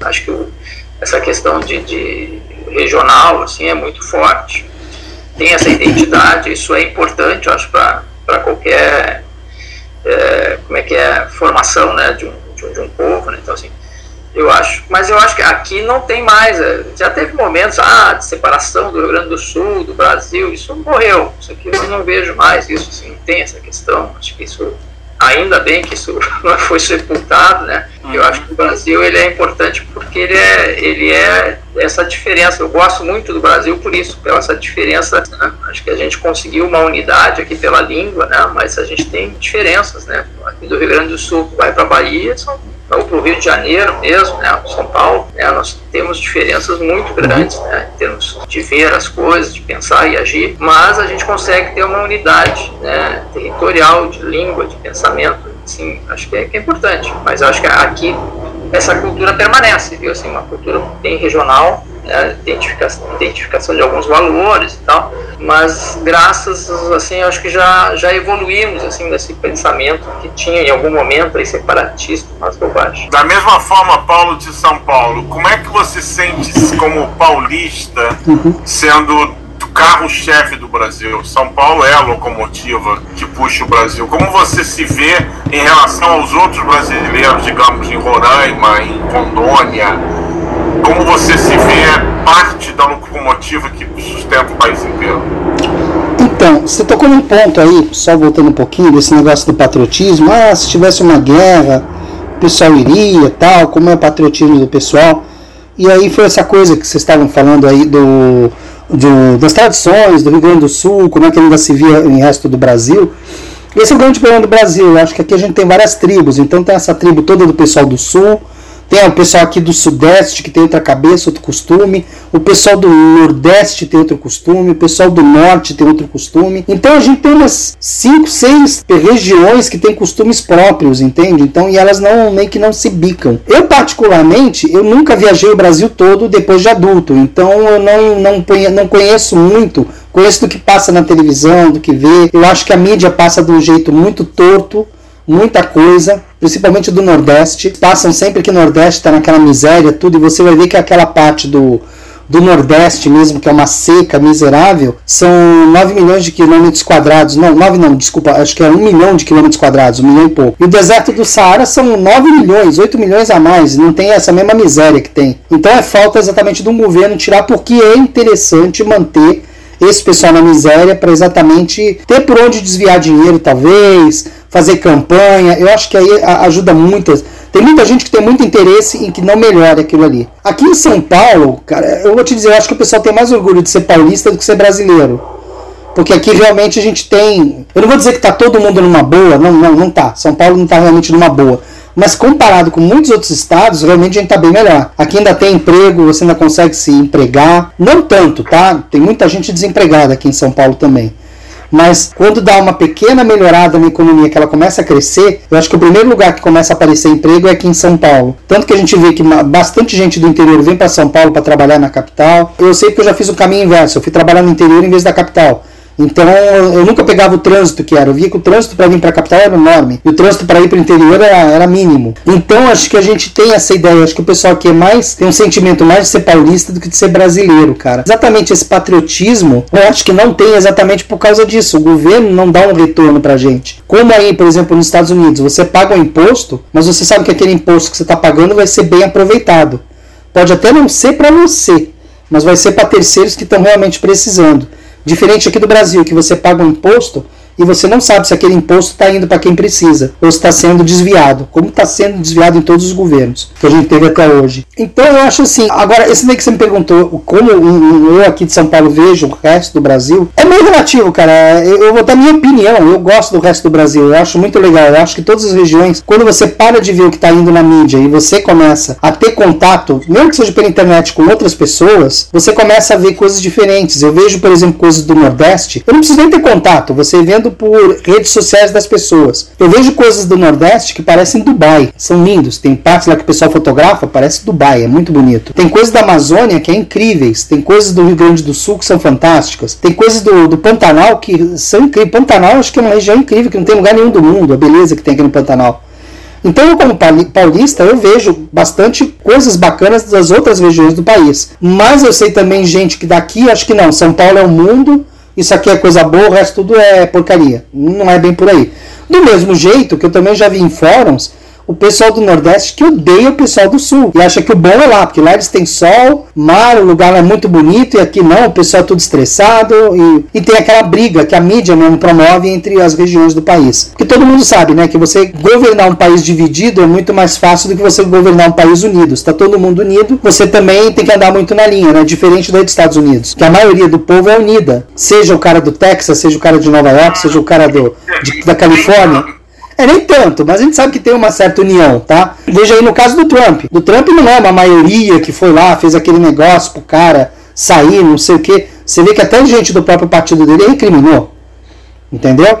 Acho que o, essa questão de, de regional assim é muito forte tem essa identidade isso é importante eu acho para qualquer é, como é que é formação né de um, de de um povo né? então assim eu acho mas eu acho que aqui não tem mais é, já teve momentos ah, de separação do Rio Grande do Sul do Brasil isso morreu isso aqui eu não vejo mais isso assim tem essa questão acho que isso ainda bem que isso <laughs> não foi sepultado, né? Uhum. Eu acho que o Brasil ele é importante porque ele é, ele é essa diferença. Eu gosto muito do Brasil por isso, pela essa diferença. Né? Acho que a gente conseguiu uma unidade aqui pela língua, né? Mas a gente tem diferenças, né? Aqui do Rio Grande do Sul, vai para Bahia, são ou para o Rio de Janeiro mesmo, né, São Paulo, né, nós temos diferenças muito grandes né, em termos de ver as coisas, de pensar e agir, mas a gente consegue ter uma unidade né, territorial, de língua, de pensamento, sim, acho que é, que é importante, mas acho que aqui essa cultura permanece, viu? Assim, uma cultura bem regional, né? identificação, identificação de alguns valores e tal, mas graças, assim, acho que já, já evoluímos, assim, desse pensamento que tinha em algum momento aí separatista, mas bobagem. Da mesma forma, Paulo de São Paulo, como é que você sente como paulista uhum. sendo carro-chefe do Brasil. São Paulo é a locomotiva que puxa o Brasil. Como você se vê em relação aos outros brasileiros, digamos, em Roraima, em Rondônia? Como você se vê parte da locomotiva que sustenta o país inteiro? Então, você tocou num ponto aí, só voltando um pouquinho, desse negócio do patriotismo. Ah, se tivesse uma guerra, o pessoal iria, tal, como é o patriotismo do pessoal. E aí foi essa coisa que vocês estavam falando aí do das tradições do Rio Grande do Sul, como é que ainda se via em resto do Brasil. Esse é o grande problema do Brasil. Eu acho que aqui a gente tem várias tribos. Então tem essa tribo toda do pessoal do Sul, tem o pessoal aqui do Sudeste que tem outra cabeça, outro costume. O pessoal do Nordeste tem outro costume. O pessoal do Norte tem outro costume. Então a gente tem umas 5, 6 regiões que têm costumes próprios, entende? Então, e elas não meio que não se bicam. Eu, particularmente, eu nunca viajei o Brasil todo depois de adulto. Então eu não, não, não conheço muito conheço do que passa na televisão, do que vê. Eu acho que a mídia passa de um jeito muito torto muita coisa, principalmente do Nordeste. Passam sempre que o Nordeste está naquela miséria, tudo, e você vai ver que aquela parte do, do Nordeste mesmo, que é uma seca miserável, são 9 milhões de quilômetros quadrados. Não, 9 não, desculpa, acho que é 1 milhão de quilômetros quadrados, 1 milhão e pouco. E o deserto do Saara são 9 milhões, 8 milhões a mais, não tem essa mesma miséria que tem. Então é falta exatamente um governo tirar, porque é interessante manter esse pessoal na miséria para exatamente ter por onde desviar dinheiro, talvez, fazer campanha. Eu acho que aí ajuda muito. Tem muita gente que tem muito interesse em que não melhore aquilo ali. Aqui em São Paulo, cara, eu vou te dizer, eu acho que o pessoal tem mais orgulho de ser paulista do que ser brasileiro. Porque aqui realmente a gente tem. Eu não vou dizer que está todo mundo numa boa, não, não, não tá. São Paulo não está realmente numa boa. Mas comparado com muitos outros estados, realmente a gente está bem melhor. Aqui ainda tem emprego, você ainda consegue se empregar. Não tanto, tá? Tem muita gente desempregada aqui em São Paulo também. Mas quando dá uma pequena melhorada na economia, que ela começa a crescer, eu acho que o primeiro lugar que começa a aparecer emprego é aqui em São Paulo. Tanto que a gente vê que bastante gente do interior vem para São Paulo para trabalhar na capital. Eu sei que eu já fiz o caminho inverso, eu fui trabalhar no interior em vez da capital. Então eu nunca pegava o trânsito que era. Eu via que o trânsito para vir para a capital era enorme. E o trânsito para ir para o interior era, era, mínimo. Então acho que a gente tem essa ideia. Acho que o pessoal aqui é mais. tem um sentimento mais de ser paulista do que de ser brasileiro, cara. Exatamente esse patriotismo, eu acho que não tem exatamente por causa disso. O governo não dá um retorno pra gente. Como aí, por exemplo, nos Estados Unidos, você paga um imposto, mas você sabe que aquele imposto que você está pagando vai ser bem aproveitado. Pode até não ser para você, mas vai ser para terceiros que estão realmente precisando. Diferente aqui do Brasil, que você paga um imposto e você não sabe se aquele imposto está indo para quem precisa ou está sendo desviado, como está sendo desviado em todos os governos que a gente teve até hoje. Então eu acho assim, agora esse daí que você me perguntou, como eu aqui de São Paulo vejo o resto do Brasil, é meio relativo, cara. Eu vou dar minha opinião, eu gosto do resto do Brasil, eu acho muito legal. Eu acho que todas as regiões, quando você para de ver o que está indo na mídia e você começa a ter contato, mesmo que seja pela internet, com outras pessoas, você começa a ver coisas diferentes. Eu vejo, por exemplo, coisas do Nordeste, eu não preciso nem ter contato, você vendo por redes sociais das pessoas. Eu vejo coisas do Nordeste que parecem Dubai, são lindos. Tem partes lá que o pessoal fotografa, parece Dubai, é muito bonito. Tem coisas da Amazônia que é incríveis, tem coisas do Rio Grande do Sul que são fantásticas, tem coisas do, do Pantanal que são incríveis. Pantanal acho que é uma região incrível, que não tem lugar nenhum do mundo, a beleza que tem aqui no Pantanal. Então, eu, como paulista, eu vejo bastante coisas bacanas das outras regiões do país. Mas eu sei também gente que daqui, acho que não, São Paulo é o mundo, isso aqui é coisa boa, o resto tudo é porcaria. Não é bem por aí. Do mesmo jeito que eu também já vi em fóruns o pessoal do Nordeste que odeia o pessoal do Sul e acha que o bom é lá, porque lá eles têm sol, mar, o lugar é muito bonito e aqui não, o pessoal é tudo estressado e, e tem aquela briga que a mídia mesmo promove entre as regiões do país. Porque todo mundo sabe, né, que você governar um país dividido é muito mais fácil do que você governar um país unido. Está todo mundo unido, você também tem que andar muito na linha, né, diferente dos Estados Unidos, que a maioria do povo é unida. Seja o cara do Texas, seja o cara de Nova York, seja o cara do, de, da Califórnia é nem tanto, mas a gente sabe que tem uma certa união, tá? Veja aí no caso do Trump. Do Trump não é uma maioria que foi lá, fez aquele negócio pro cara sair, não sei o que. Você vê que até gente do próprio partido dele recriminou. Entendeu?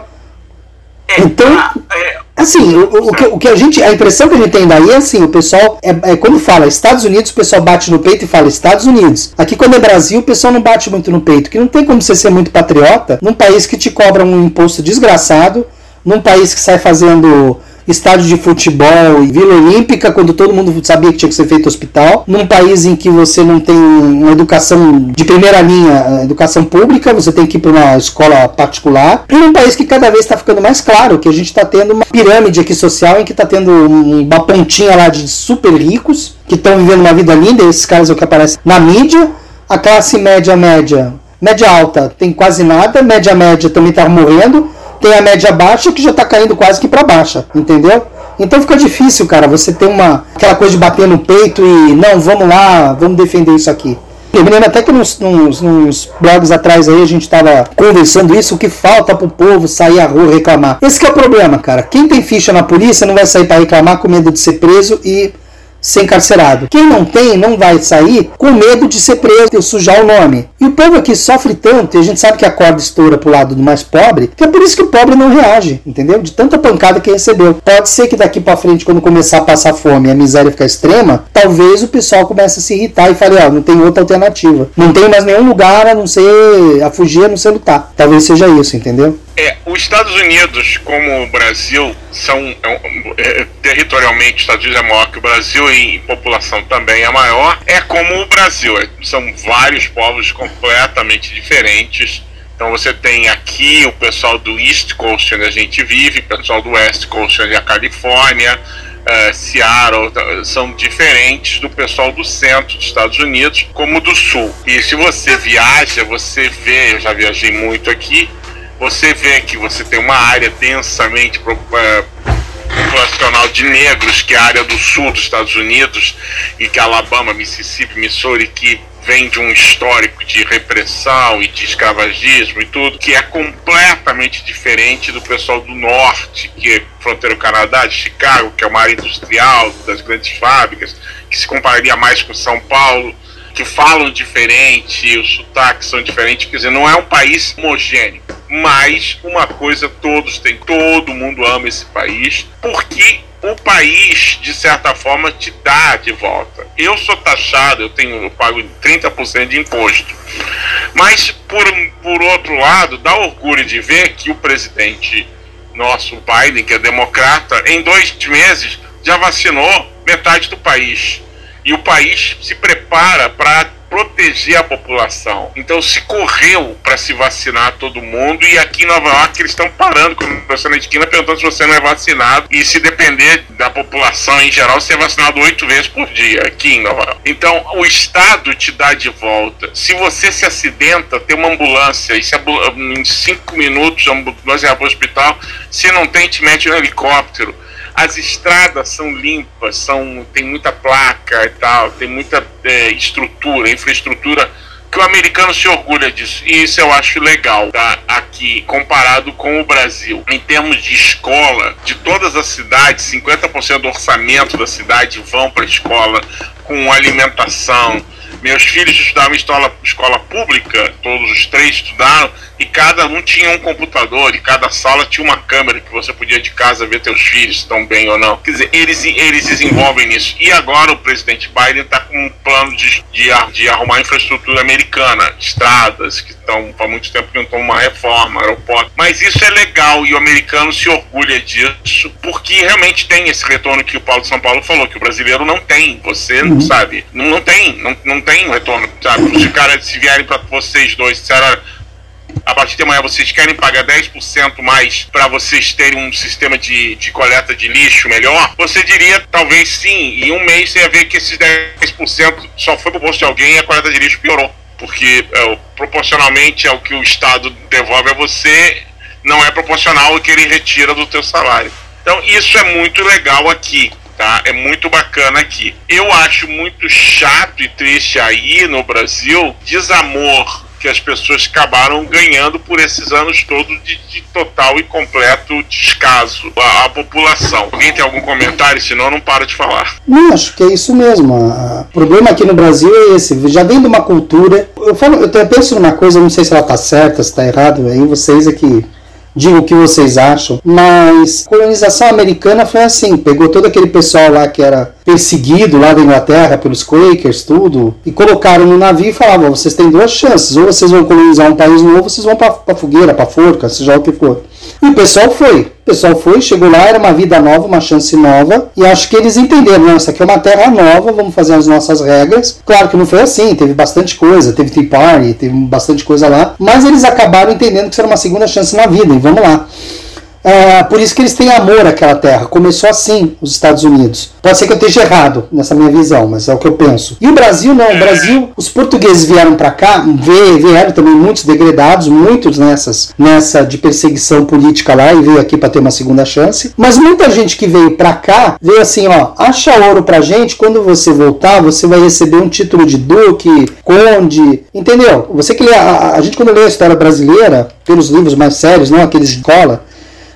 É, então, ah, é, assim, o, o, que, o que a gente. A impressão que a gente tem daí é assim, o pessoal. É, é, quando fala Estados Unidos, o pessoal bate no peito e fala Estados Unidos. Aqui quando é Brasil, o pessoal não bate muito no peito. Que não tem como você ser muito patriota num país que te cobra um imposto desgraçado num país que sai fazendo estádio de futebol e Vila Olímpica, quando todo mundo sabia que tinha que ser feito hospital, num país em que você não tem uma educação de primeira linha, educação pública, você tem que ir para uma escola particular, e num país que cada vez está ficando mais claro que a gente está tendo uma pirâmide aqui social em que está tendo uma pontinha lá de super ricos que estão vivendo uma vida linda, esses caras é o que aparece na mídia, a classe média média, média alta tem quase nada, média média também está morrendo, tem a média baixa que já está caindo quase que para baixa, entendeu? Então fica difícil, cara, você ter uma aquela coisa de bater no peito e não, vamos lá, vamos defender isso aqui. Eu me lembro até que nos, nos, nos blogs atrás aí a gente estava conversando isso, o que falta pro povo sair à rua reclamar. Esse é o problema, cara. Quem tem ficha na polícia não vai sair para reclamar com medo de ser preso e ser encarcerado. Quem não tem não vai sair com medo de ser preso e sujar o nome. E o povo aqui sofre tanto, e a gente sabe que a corda estoura pro lado do mais pobre, que é por isso que o pobre não reage, entendeu? De tanta pancada que recebeu. Pode ser que daqui para frente, quando começar a passar fome e a miséria ficar extrema, talvez o pessoal comece a se irritar e fale, ó, oh, não tem outra alternativa. Não tem mais nenhum lugar a não ser a fugir, a não ser lutar. Talvez seja isso, entendeu? É, os Estados Unidos, como o Brasil, são é, é, territorialmente, os Estados Unidos é maior que o Brasil e em população também é maior. É como o Brasil, é, são vários povos completamente diferentes. Então você tem aqui o pessoal do East Coast, onde a gente vive, o pessoal do West Coast, onde é a Califórnia, uh, Seattle, são diferentes do pessoal do centro dos Estados Unidos, como do sul. E se você viaja, você vê, eu já viajei muito aqui, você vê que você tem uma área densamente é, populacional de negros, que é a área do sul dos Estados Unidos, e que Alabama, Mississippi, Missouri, que vem de um histórico de repressão e de escravagismo e tudo, que é completamente diferente do pessoal do norte, que é fronteira do Canadá, de Chicago, que é uma área industrial, das grandes fábricas, que se compararia mais com São Paulo que falam diferente, os sotaques são diferentes, quer dizer, não é um país homogêneo. Mas uma coisa todos têm, todo mundo ama esse país, porque o país, de certa forma, te dá de volta. Eu sou taxado, eu tenho, eu pago 30% de imposto. Mas, por, por outro lado, dá orgulho de ver que o presidente nosso, Biden, que é democrata, em dois meses já vacinou metade do país e o país se prepara para proteger a população. Então se correu para se vacinar todo mundo e aqui em Nova York eles estão parando com a na esquina perguntando se você não é vacinado e se depender da população em geral você é vacinado oito vezes por dia aqui em Nova York. Então o Estado te dá de volta. Se você se acidenta, tem uma ambulância e se em cinco minutos a ambulância vai para o hospital. Se não tem, te mete no helicóptero as estradas são limpas, são, tem muita placa e tal, tem muita é, estrutura, infraestrutura que o americano se orgulha disso. E isso eu acho legal, tá? Aqui, comparado com o Brasil. Em termos de escola, de todas as cidades, 50% do orçamento da cidade vão para a escola com alimentação. Meus filhos estudavam em escola, escola pública, todos os três estudaram, e cada um tinha um computador e cada sala tinha uma câmera que você podia de casa ver teus filhos estão bem ou não. Quer dizer, eles, eles desenvolvem isso. E agora o presidente Biden está com um plano de, de, de, arrumar infraestrutura americana, estradas que estão há muito tempo que não estão uma reforma, aeroporto. Mas isso é legal e o americano se orgulha disso porque realmente tem esse retorno que o Paulo de São Paulo falou, que o brasileiro não tem. Você não uhum. sabe, não, não tem, não, não tem retorno, sabe? Se, cara, se vierem para vocês dois, disseram a partir de amanhã vocês querem pagar 10% mais para vocês terem um sistema de, de coleta de lixo melhor, você diria talvez sim. Em um mês você ia ver que esses 10% só foi pro bolso de alguém e a coleta de lixo piorou. Porque é, proporcionalmente ao que o Estado devolve a você, não é proporcional ao que ele retira do teu salário. Então isso é muito legal aqui. Tá? É muito bacana aqui. Eu acho muito chato e triste aí no Brasil desamor que as pessoas acabaram ganhando por esses anos todos de, de total e completo descaso à, à, população. Alguém tem algum comentário? Senão eu não paro de falar. Não, acho que é isso mesmo. O problema aqui no Brasil é esse. Já vem de uma cultura. Eu, falo, eu penso numa coisa, não sei se ela está certa, se está errada, aí vocês é que digam o que vocês acham, mas a colonização americana foi assim, pegou todo aquele pessoal lá que era perseguido lá da Inglaterra pelos Quakers, tudo, e colocaram no navio e falavam, vocês têm duas chances, ou vocês vão colonizar um país novo, ou vocês vão para fogueira, para forca, seja o que for. E o pessoal foi. O pessoal foi, chegou lá, era uma vida nova, uma chance nova. E acho que eles entenderam, não, isso aqui é uma terra nova, vamos fazer as nossas regras. Claro que não foi assim, teve bastante coisa, teve Tea Party, teve bastante coisa lá. Mas eles acabaram entendendo que isso era uma segunda chance na vida, e vamos lá. É, por isso que eles têm amor àquela terra. Começou assim, os Estados Unidos. Pode ser que eu esteja errado nessa minha visão, mas é o que eu penso. E o Brasil não. O Brasil, os portugueses vieram para cá, vieram também muitos degredados, muitos nessas nessa de perseguição política lá e veio aqui para ter uma segunda chance. Mas muita gente que veio para cá veio assim, ó, acha ouro pra gente, quando você voltar, você vai receber um título de duque, conde, entendeu? Você que lê a, a gente quando lê a história brasileira, pelos livros mais sérios, não aqueles de escola,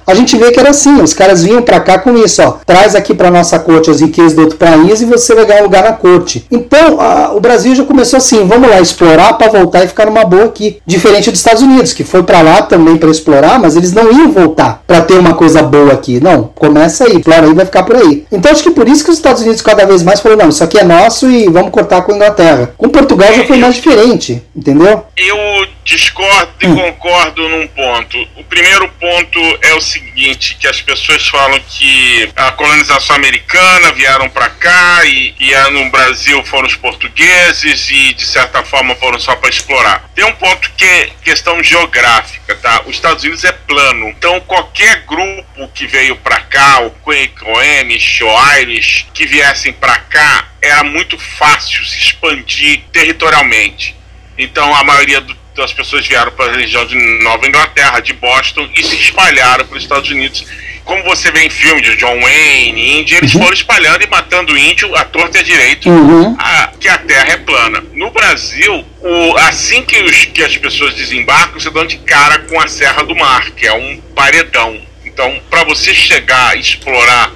a gente vê que era assim, os caras vinham para cá com isso, ó, traz aqui para nossa corte as riquezas do outro país e você vai ganhar um lugar na corte. Então, a, o Brasil já começou assim, vamos lá explorar para voltar e ficar numa boa aqui, diferente dos Estados Unidos, que foi para lá também para explorar, mas eles não iam voltar para ter uma coisa boa aqui. Não, começa aí, explora aí, vai ficar por aí. Então, acho que por isso que os Estados Unidos cada vez mais falaram, não, isso aqui é nosso e vamos cortar com a Inglaterra. Com Portugal já foi mais diferente, entendeu? Eu discordo e hum. concordo num ponto. O primeiro ponto é o seguinte, que as pessoas falam que a colonização americana vieram para cá e, e no Brasil foram os portugueses e de certa forma foram só para explorar. Tem um ponto que é questão geográfica, tá? Os Estados Unidos é plano, então qualquer grupo que veio para cá, o Quaker, o Amish, o Irish, que viessem para cá, era muito fácil se expandir territorialmente. Então a maioria do então as pessoas vieram para a região de Nova Inglaterra, de Boston, e se espalharam para os Estados Unidos. Como você vê em filmes de John Wayne, Índia, eles uhum. foram espalhando e matando índio à torta e à direita, uhum. a, que a terra é plana. No Brasil, o, assim que, os, que as pessoas desembarcam, você dão de cara com a Serra do Mar, que é um paredão. Então, para você chegar e explorar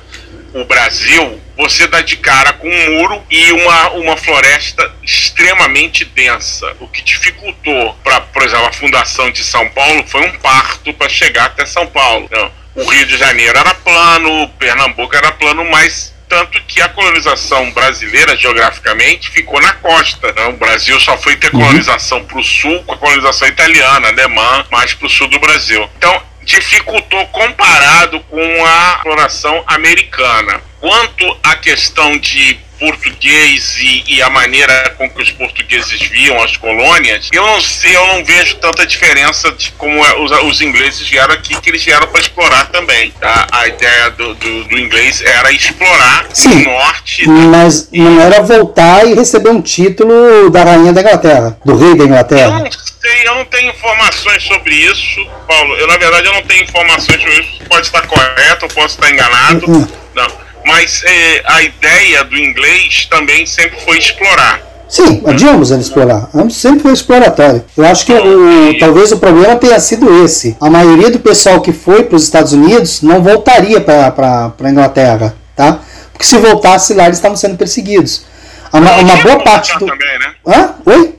o Brasil, você dá de cara com um muro e uma, uma floresta extremamente densa. O que dificultou, para, por exemplo, a fundação de São Paulo foi um parto para chegar até São Paulo. Então, o Rio de Janeiro era plano, Pernambuco era plano, mas tanto que a colonização brasileira, geograficamente, ficou na costa. Né? O Brasil só foi ter uhum. colonização para o sul com a colonização italiana, alemã, mais para o sul do Brasil. Então, dificultou comparado com a exploração americana. Quanto à questão de português e, e, a maneira com que os portugueses viam as colônias, eu não sei, eu não vejo tanta diferença de como é, os, os ingleses vieram aqui, que eles vieram para explorar também. Tá? A ideia do, do, do, inglês era explorar Sim, o norte. Mas e... não era voltar e receber um título da rainha da Inglaterra, do rei da Inglaterra. Eu não sei, eu não tenho informações sobre isso, Paulo. Eu, na verdade, eu não tenho informações sobre isso. Pode estar correto, eu posso estar enganado. Uhum. Não mas é, a ideia do inglês também sempre foi explorar. Sim, de ambos ele explorar. Ambos sempre foi exploratório. Eu acho que o, talvez o problema tenha sido esse. A maioria do pessoal que foi para os Estados Unidos não voltaria para a Inglaterra, tá? Porque se voltasse lá eles estavam sendo perseguidos. Uma, uma boa parte do. Também, né? Hã? Oi?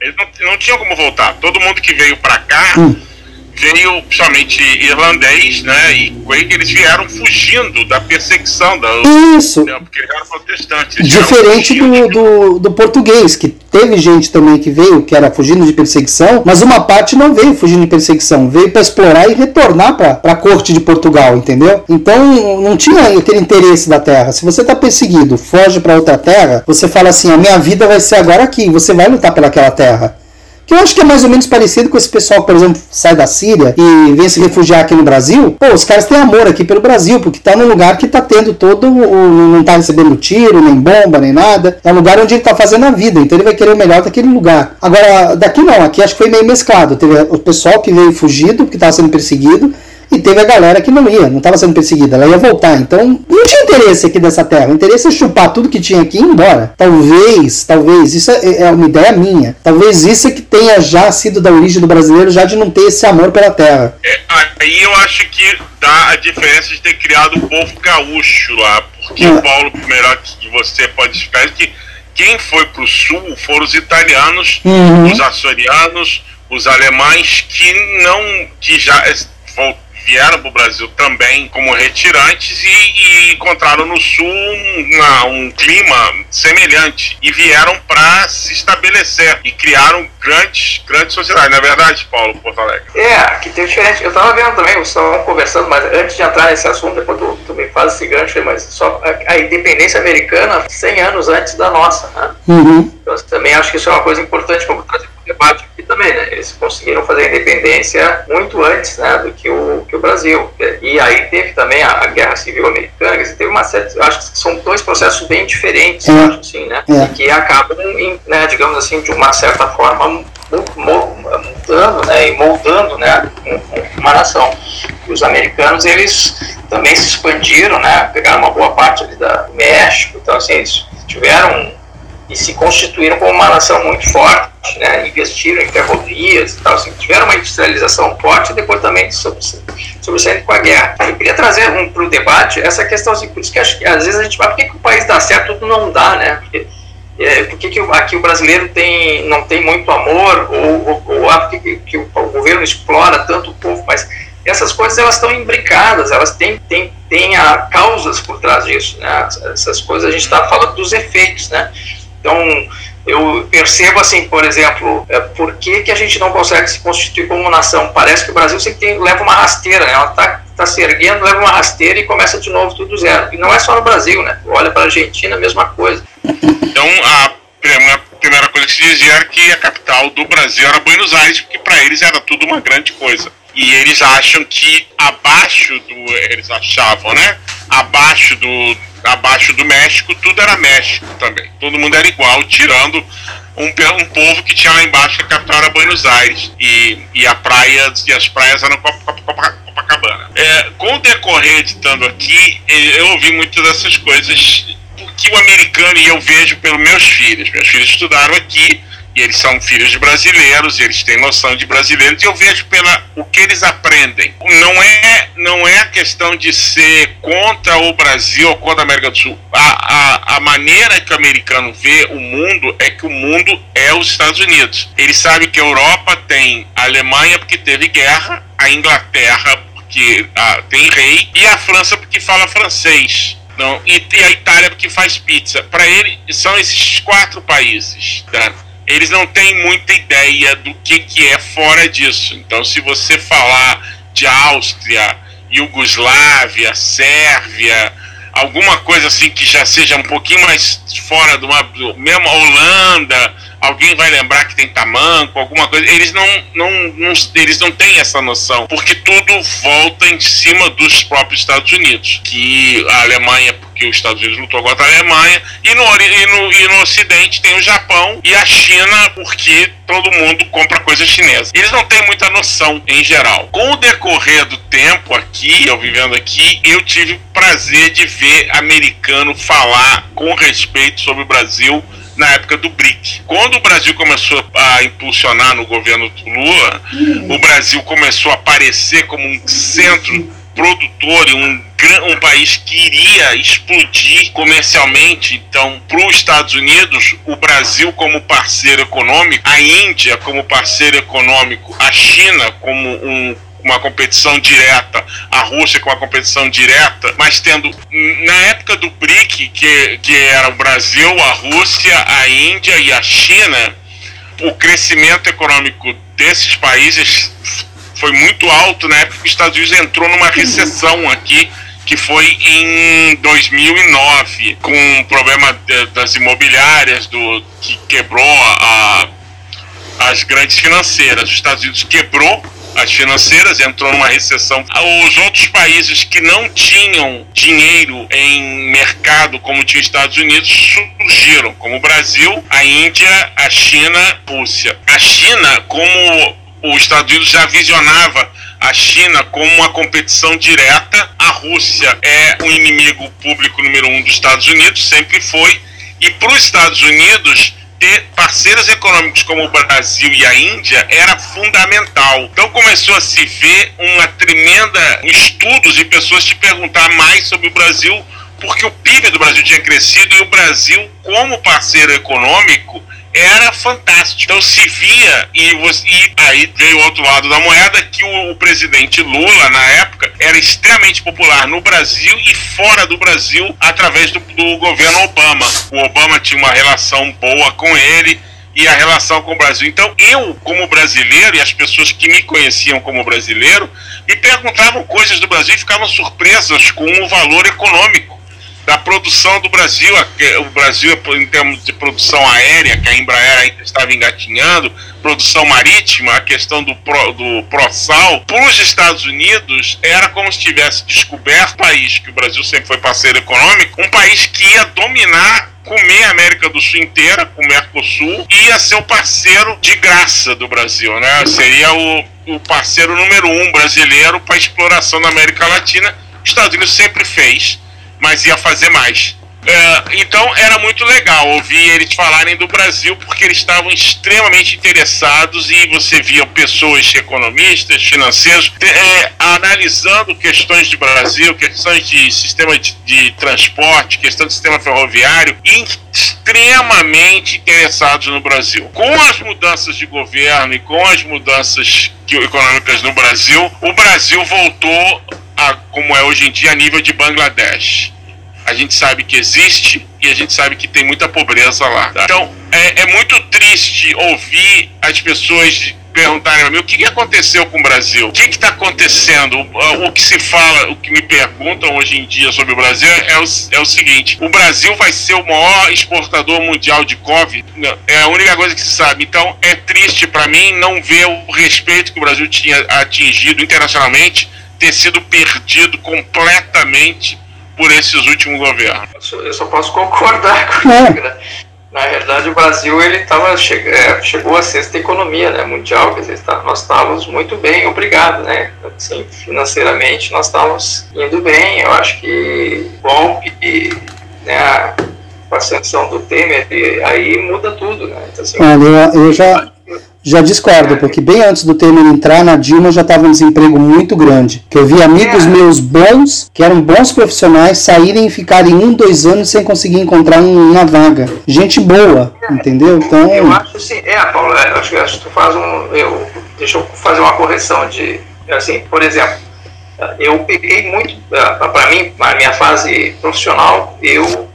Eles não, não tinham como voltar. Todo mundo que veio para cá. Hum veio principalmente irlandês, né? E Quaker, eles vieram fugindo da perseguição da Isso. Né, porque eram protestantes. Diferente do, do, do, português, que teve gente também que veio, que era fugindo de perseguição, mas uma parte não veio fugindo de perseguição, veio para explorar e retornar para a corte de Portugal, entendeu? Então não tinha aquele interesse da terra. Se você está perseguido, foge para outra terra, você fala assim: a minha vida vai ser agora aqui, você vai lutar pelaquela terra. Que eu acho que é mais ou menos parecido com esse pessoal que, por exemplo, sai da Síria e vem se refugiar aqui no Brasil. Pô, os caras têm amor aqui pelo Brasil, porque tá num lugar que tá tendo todo. não tá recebendo tiro, nem bomba, nem nada. É um lugar onde ele tá fazendo a vida, então ele vai querer o melhor daquele lugar. Agora, daqui não, aqui acho que foi meio mesclado. Teve o pessoal que veio fugido, porque tava sendo perseguido e teve a galera que não ia, não estava sendo perseguida, ela ia voltar. Então, não tinha interesse aqui dessa terra. O interesse é chupar tudo que tinha aqui e ir embora. Talvez, talvez, isso é, é uma ideia minha. Talvez isso é que tenha já sido da origem do brasileiro, já de não ter esse amor pela terra. É, aí eu acho que dá a diferença de ter criado o povo gaúcho lá. Porque, é. Paulo, melhor que você pode explicar que quem foi para o sul foram os italianos, uhum. os açorianos, os alemães que não que já voltaram vieram para o Brasil também como retirantes e, e encontraram no Sul uma, um clima semelhante e vieram para se estabelecer e criaram grandes, grandes sociedades. Não é verdade, Paulo, Porto Alegre? É, que tem diferente. Eu estava vendo também, vocês estavam conversando, mas antes de entrar nesse assunto, depois tu, tu me faz esse gancho, mas só a, a, independência americana 100 anos antes da nossa. Né? Uhum. Então, também acho que isso é uma coisa importante para trazer para o debate também. Né? eles conseguiram fazer a independência muito antes né, do que o, que o Brasil. E aí teve também a, a Guerra Civil Americana, e teve uma série, acho que são dois processos bem diferentes, é. acho assim, né? É. que acabam, em, né, digamos assim, de uma certa forma mudando né, e moldando né, uma nação. E os americanos, eles também se expandiram, né, pegaram uma boa parte ali da, do México, então assim, eles tiveram e se constituíram como uma nação muito forte, né, investiram em ferrovias e tal, assim, tiveram uma industrialização forte e depois também sobressaindo com a guerra. Eu queria trazer um, para o debate essa questão, assim, por isso que acho que às vezes a gente fala, por que, que o país dá certo, tudo não dá, né, porque, é, por que, que aqui o brasileiro tem, não tem muito amor, ou, ou, ou ah, que, que o, o governo explora tanto o povo, mas essas coisas elas estão imbricadas, elas têm, têm, têm a, causas por trás disso, né? Essas coisas a gente está falando dos efeitos, né? Então, eu percebo assim, por exemplo, é, por que, que a gente não consegue se constituir como nação? Parece que o Brasil sempre tem, leva uma rasteira, né? ela está tá se erguendo, leva uma rasteira e começa de novo tudo zero. E não é só no Brasil, né? Olha para a Argentina, mesma coisa. Então, a primeira coisa que se dizia era que a capital do Brasil era Buenos Aires, porque para eles era tudo uma grande coisa. E eles acham que abaixo do. Eles achavam, né? Abaixo do, abaixo do México, tudo era México também. Todo mundo era igual, tirando um, um povo que tinha lá embaixo que a capital era Buenos Aires. E, e, a praia, e as praias eram Copacabana. É, com o decorrer editando aqui, eu ouvi muitas dessas coisas que o americano, e eu vejo pelos meus filhos, meus filhos estudaram aqui, eles são filhos de brasileiros, eles têm noção de brasileiros, e eu vejo pela o que eles aprendem. Não é, não é a questão de ser contra o Brasil ou contra a América do Sul. A, a, a maneira que o americano vê o mundo é que o mundo é os Estados Unidos. Ele sabe que a Europa tem a Alemanha porque teve guerra, a Inglaterra porque ah, tem rei, e a França porque fala francês. Não, e, e a Itália porque faz pizza. Para ele, são esses quatro países. Tá? Eles não têm muita ideia do que, que é fora disso. Então, se você falar de Áustria, Iugoslávia, Sérvia, alguma coisa assim que já seja um pouquinho mais fora de uma mesmo Holanda, alguém vai lembrar que tem tamanco, alguma coisa. Eles não, não, não, eles não têm essa noção, porque tudo volta em cima dos próprios Estados Unidos, que a Alemanha porque os Estados Unidos lutou contra a Alemanha, e no, e no, e no Ocidente tem o Japão e a China, porque todo mundo compra coisa chinesa. Eles não têm muita noção em geral. Com o decorrer do tempo aqui, eu vivendo aqui, eu tive o prazer de ver americano falar com respeito sobre o Brasil na época do BRIC. Quando o Brasil começou a impulsionar no governo Lula, o Brasil começou a aparecer como um centro produtor e um, um país que iria explodir comercialmente. Então, para os Estados Unidos, o Brasil como parceiro econômico, a Índia como parceiro econômico, a China como um uma competição direta, a Rússia com uma competição direta, mas tendo na época do BRIC, que, que era o Brasil, a Rússia, a Índia e a China, o crescimento econômico desses países foi muito alto na época que os Estados Unidos entrou numa recessão aqui que foi em 2009 com o problema das imobiliárias do que quebrou a, as grandes financeiras. Os Estados Unidos quebrou as financeiras, entrou numa recessão. Os outros países que não tinham dinheiro em mercado, como tinha os Estados Unidos, surgiram, como o Brasil, a Índia, a China, a Rússia. A China, como os Estados Unidos já visionava a China como uma competição direta, a Rússia é o inimigo público número um dos Estados Unidos, sempre foi, e para os Estados Unidos ter parceiros econômicos como o Brasil e a Índia era fundamental. Então começou a se ver uma tremenda estudos e pessoas te perguntar mais sobre o Brasil, porque o PIB do Brasil tinha crescido e o Brasil, como parceiro econômico, era fantástico. Então se via, e, e aí veio o outro lado da moeda, que o, o, presidente Lula, na época, era extremamente popular no Brasil e fora do Brasil, através do, do governo Obama. O Obama tinha uma relação boa com ele e a relação com o Brasil. Então, eu, como brasileiro, e as pessoas que me conheciam como brasileiro, me perguntavam coisas do Brasil e ficavam surpresas com o valor econômico da produção do Brasil, o Brasil em termos de produção aérea, que a Embraer ainda estava engatinhando, produção marítima, a questão do, pro, do pró-sal, para os Estados Unidos era como se tivesse descoberto um país, que o Brasil sempre foi parceiro econômico, um país que ia dominar comer a América do Sul inteira, com o Mercosul, e ia ser o parceiro de graça do Brasil, né? Seria o, o parceiro número um brasileiro para exploração da América Latina. Os Estados Unidos sempre fez, mas ia fazer mais. É, então era muito legal ouvir eles falarem do Brasil porque eles estavam extremamente interessados e você via pessoas economistas, financeiros, é, analisando questões de Brasil, questões de sistema de, de transporte, questão do sistema ferroviário, extremamente interessados no Brasil. Com as mudanças de governo e com as mudanças econômicas no Brasil, o Brasil voltou a, como é hoje em dia, a nível de Bangladesh a gente sabe que existe e a gente sabe que tem muita pobreza lá. Tá? Então, é, é, muito triste ouvir as pessoas perguntarem a mim o que, aconteceu com o Brasil, o que está acontecendo. O, o, que se fala, o que me perguntam hoje em dia sobre o Brasil é o, é o seguinte: o Brasil vai ser o maior exportador mundial de Covid? É a única coisa que se sabe. Então, é triste para mim não ver o respeito que o Brasil tinha atingido internacionalmente ter sido perdido completamente por esses últimos governos. Eu só posso concordar <laughs> com é. né? Na verdade, o Brasil ele tava, che é, chegou a sexta economia né, mundial, quer dizer, tá, nós estávamos muito bem, obrigado, né? Assim, financeiramente nós estávamos indo bem, eu acho que bom que né, com a ascensão do Temer, aí muda tudo, né? Então, assim, Olha, eu, eu já já discordo, porque bem antes do Temer entrar na Dilma já estava um desemprego muito grande. Que eu vi amigos é. meus bons, que eram bons profissionais, saírem e ficarem um, dois anos sem conseguir encontrar uma vaga. Gente boa, entendeu? Então. Eu acho assim, é, Paulo, é, acho, acho que tu faz um. Eu, deixa eu fazer uma correção de. Assim, por exemplo, eu peguei muito. Para mim, a minha fase profissional, eu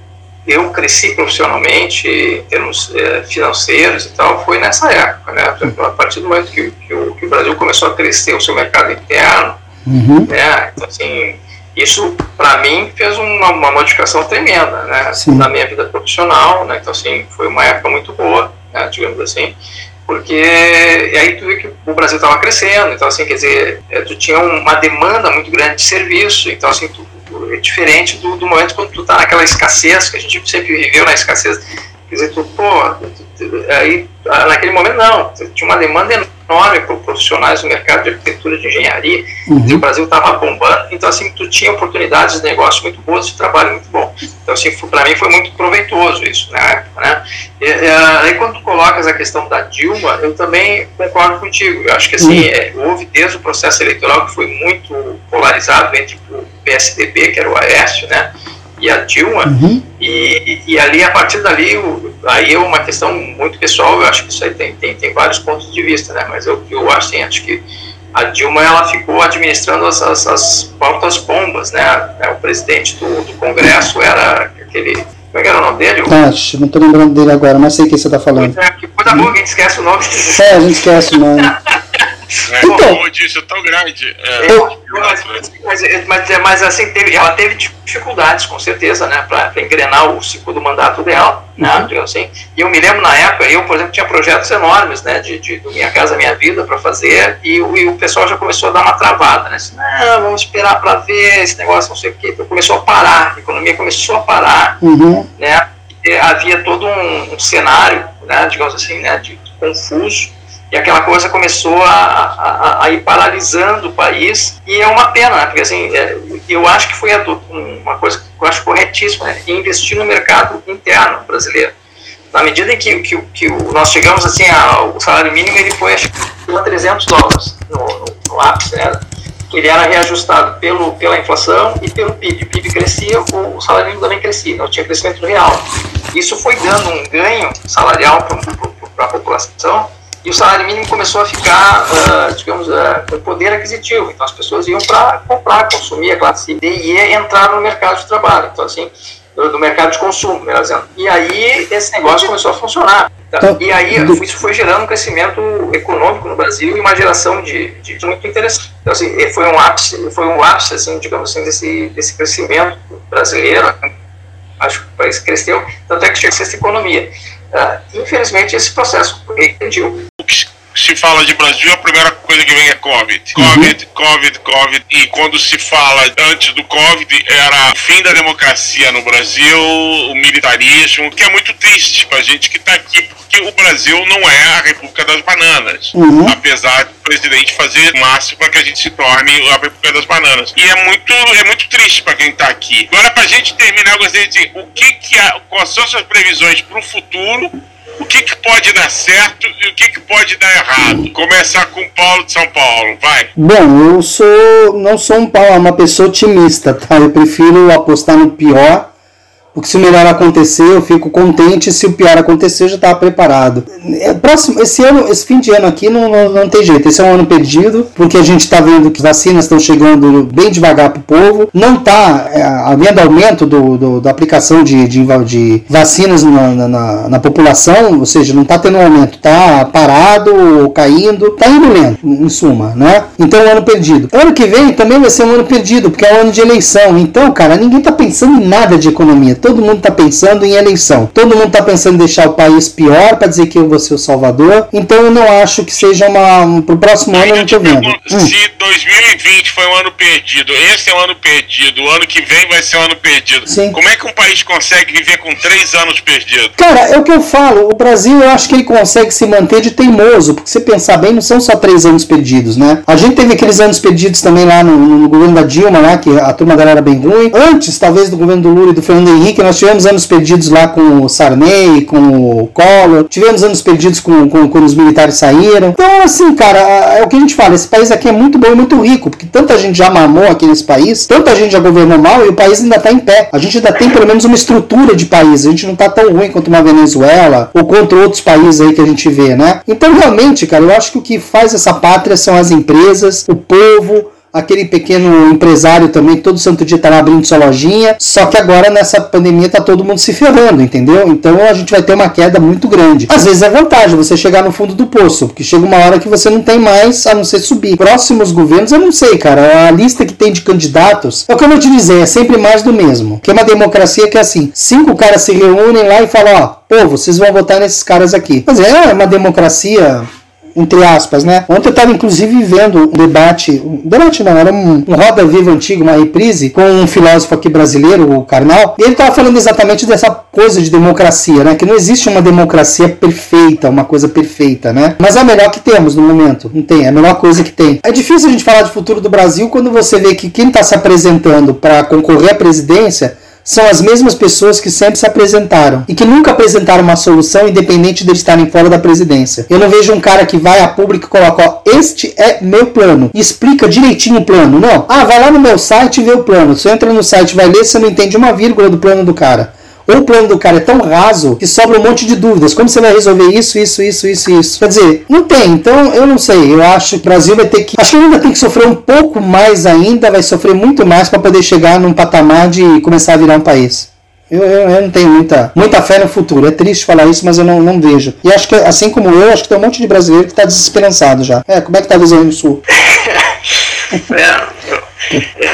eu cresci profissionalmente, em termos é, financeiros e tal, foi nessa época, né? A partir do momento que, que, o, que o, Brasil começou a crescer o seu mercado interno, uhum. né? Então, assim, isso, para mim, fez uma, uma, modificação tremenda, né? Sim. Na minha vida profissional, né? Então, assim, foi uma época muito boa, né? digamos assim, porque aí tu vê que o Brasil estava crescendo, então, assim, quer dizer, é, tu tinha uma demanda muito grande de serviço, então, assim, tu é diferente do, do momento quando tu tá naquela escassez, que a gente sempre viveu na escassez. Quer dizer, tu, pô, aí, naquele momento não, tinha uma demanda enorme para profissionais do mercado de arquitetura, de engenharia, uhum. o Brasil estava bombando, então assim, tu tinha oportunidades de negócio muito boas, de trabalho muito bom. Então assim, para mim foi muito proveitoso isso na época, né? E, e, aí quando tu colocas a questão da Dilma, eu também concordo contigo, eu acho que assim, uhum. é, houve desde o processo eleitoral que foi muito polarizado entre o PSDB, que era o Aécio, né? E a Dilma, uhum. e, e, ali, a partir dali, o, aí é uma questão muito pessoal, eu acho que isso aí tem, tem, tem vários pontos de vista, né, mas eu, eu acho, assim, acho que a Dilma, ela ficou administrando as, as, as pautas bombas, né, o presidente do, do Congresso era aquele, como é que era o nome dele? Acho, não estou lembrando dele agora, mas sei o que você está falando. É, que coisa boa, a gente esquece o nome. É, a gente esquece o nome. <laughs> É, então, eu disse, é tão grande. É, eu, mas, mas, mas, mas, assim, teve, ela teve dificuldades, com certeza, né, para engrenar o segundo mandato dela, né, uhum. assim. E eu me lembro na época, eu, por exemplo, tinha projetos enormes, né, de, de, de Minha Casa Minha Vida para fazer, e, e, o pessoal já começou a dar uma travada, né, assim, não, vamos esperar para ver esse negócio, não sei o quê. Então começou a parar, a economia começou a parar, uhum. né, havia todo um, um cenário, né, digamos assim, né, de, de confuso, e aquela coisa começou a, a, a, ir paralisando o país, e é uma pena, né? porque assim, é, eu acho que foi uma coisa que eu acho corretíssima, né? investir no mercado interno brasileiro. Na medida em que, que, que nós chegamos assim, ao salário mínimo, ele foi acho que a 300 dólares no, no, no ápice, né? ele era reajustado pelo, pela inflação e pelo PIB. O PIB crescia, o salário mínimo também crescia, não tinha crescimento real. Isso foi dando um ganho salarial para a população e o salário mínimo começou a ficar, uh, digamos, uh, poder aquisitivo. Então as pessoas iam para comprar, consumir a classe D e E entrar no mercado de trabalho. Então, assim, do, mercado de consumo, melhor dizendo. E aí esse negócio começou a funcionar. Tá? Então, e aí isso foi gerando um crescimento econômico no Brasil e uma geração de, de, de muito interessante. Então, assim, foi um ápice, foi um ápice, assim, digamos assim, desse, desse crescimento brasileiro acho que o país cresceu, tanto é que chegou a sexta economia. Uh, infelizmente, esse processo regrediu. Se fala de Brasil, a primeira coisa que vem é Covid. Covid, uhum. Covid, Covid. E quando se fala antes do Covid, era o fim da democracia no Brasil, o militarismo, que é muito triste pra gente que tá aqui, porque o Brasil não é a República das Bananas. Uhum. Apesar do presidente fazer o máximo para que a gente se torne a República das Bananas. E é muito, é muito triste para quem tá aqui. Agora, pra gente terminar, eu gostaria de dizer o que, que é, quais são suas previsões para o futuro o que, que pode dar certo e o que, que pode dar errado. Começar com o Paulo de São Paulo, vai. Bom, eu sou não sou um, uma pessoa otimista, tá? Eu prefiro apostar no pior porque se o melhor acontecer, eu fico contente. Se o pior acontecer, eu já estava preparado. É, próximo, esse ano, esse fim de ano aqui não, não, não tem jeito. Esse é um ano perdido, porque a gente está vendo que vacinas estão chegando bem devagar para o povo. Não está é, havendo aumento do, do, da aplicação de, de, de vacinas na, na, na, população, ou seja, não está tendo aumento. Está parado, caindo, está indo lento, em suma, né? Então é um ano perdido. Ano que vem também vai ser um ano perdido, porque é um ano de eleição. Então, cara, ninguém está pensando em nada de economia todo mundo está pensando em eleição. Todo mundo está pensando em deixar o país pior para dizer que eu vou ser o salvador. Então eu não acho que seja uma. Pro próximo ano eu não estou vendo. Se 2020 foi um ano perdido, esse é um ano perdido, o ano que vem vai ser um ano perdido. Sim. Como é que um país consegue viver com três anos perdidos? Cara, é o que eu falo. O Brasil eu acho que ele consegue se manter de teimoso, porque se pensar bem, não são só três anos perdidos, né? A gente teve aqueles anos perdidos também lá no, no governo da Dilma, lá, que a turma dela era bem ruim. Antes, talvez, do governo do Lula e do Fernando Henrique que nós tivemos anos perdidos lá com o Sarney, com o Collor, tivemos anos perdidos com, com, quando os militares saíram. Então, assim, cara, é o que a gente fala, esse país aqui é muito bom e muito rico, porque tanta gente já mamou aqui nesse país, tanta gente já governou mal e o país ainda está em pé. A gente ainda tem pelo menos uma estrutura de país, a gente não está tão ruim quanto uma Venezuela ou contra outros países aí que a gente vê, né? Então, realmente, cara, eu acho que o que faz essa pátria são as empresas, o povo, aquele pequeno empresário também, todo santo dia tá lá abrindo sua lojinha, só que agora nessa pandemia tá todo mundo se ferrando, entendeu? Então a gente vai ter uma queda muito grande. Às vezes é vantagem você chegar no fundo do poço, porque chega uma hora que você não tem mais a não ser subir. Próximos governos, eu não sei, cara, a lista que tem de candidatos, é o que eu vou te dizer, é sempre mais do mesmo. Que é uma democracia que é assim, cinco caras se reúnem lá e falam, ó, povo, vocês vão votar nesses caras aqui. Mas é uma democracia entre aspas, né? Ontem eu estava inclusive vendo um debate, um debate não, era um, um Roda Viva antigo, uma reprise, com um filósofo aqui brasileiro, o Karnal, e ele estava falando exatamente dessa coisa de democracia, né? Que não existe uma democracia perfeita, uma coisa perfeita, né? Mas é a melhor que temos no momento, não tem, é a melhor coisa que tem. É difícil a gente falar de futuro do Brasil quando você vê que quem está se apresentando para concorrer à presidência são as mesmas pessoas que sempre se apresentaram e que nunca apresentaram uma solução independente de estarem fora da presidência. Eu não vejo um cara que vai a público e coloca, ó, este é meu plano, e explica direitinho o plano. Não. Ah, vai lá no meu site e vê o plano. Você entra no site vai ler, você não entende uma vírgula do plano do cara. Ou o plano do cara é tão raso que sobra um monte de dúvidas. Como você vai resolver isso, isso, isso, isso, isso? Quer dizer, não tem. Então, eu não sei. Eu acho que o Brasil vai ter que. Acho que ainda tem que sofrer um pouco mais ainda, vai sofrer muito mais para poder chegar num patamar de começar a virar um país. Eu, eu, eu, não tenho muita, muita fé no futuro. É triste falar isso, mas eu não, não vejo. E acho que, assim como eu, acho que tem um monte de brasileiro que está desesperançado já. É, como é que tá a visão no Sul? <laughs>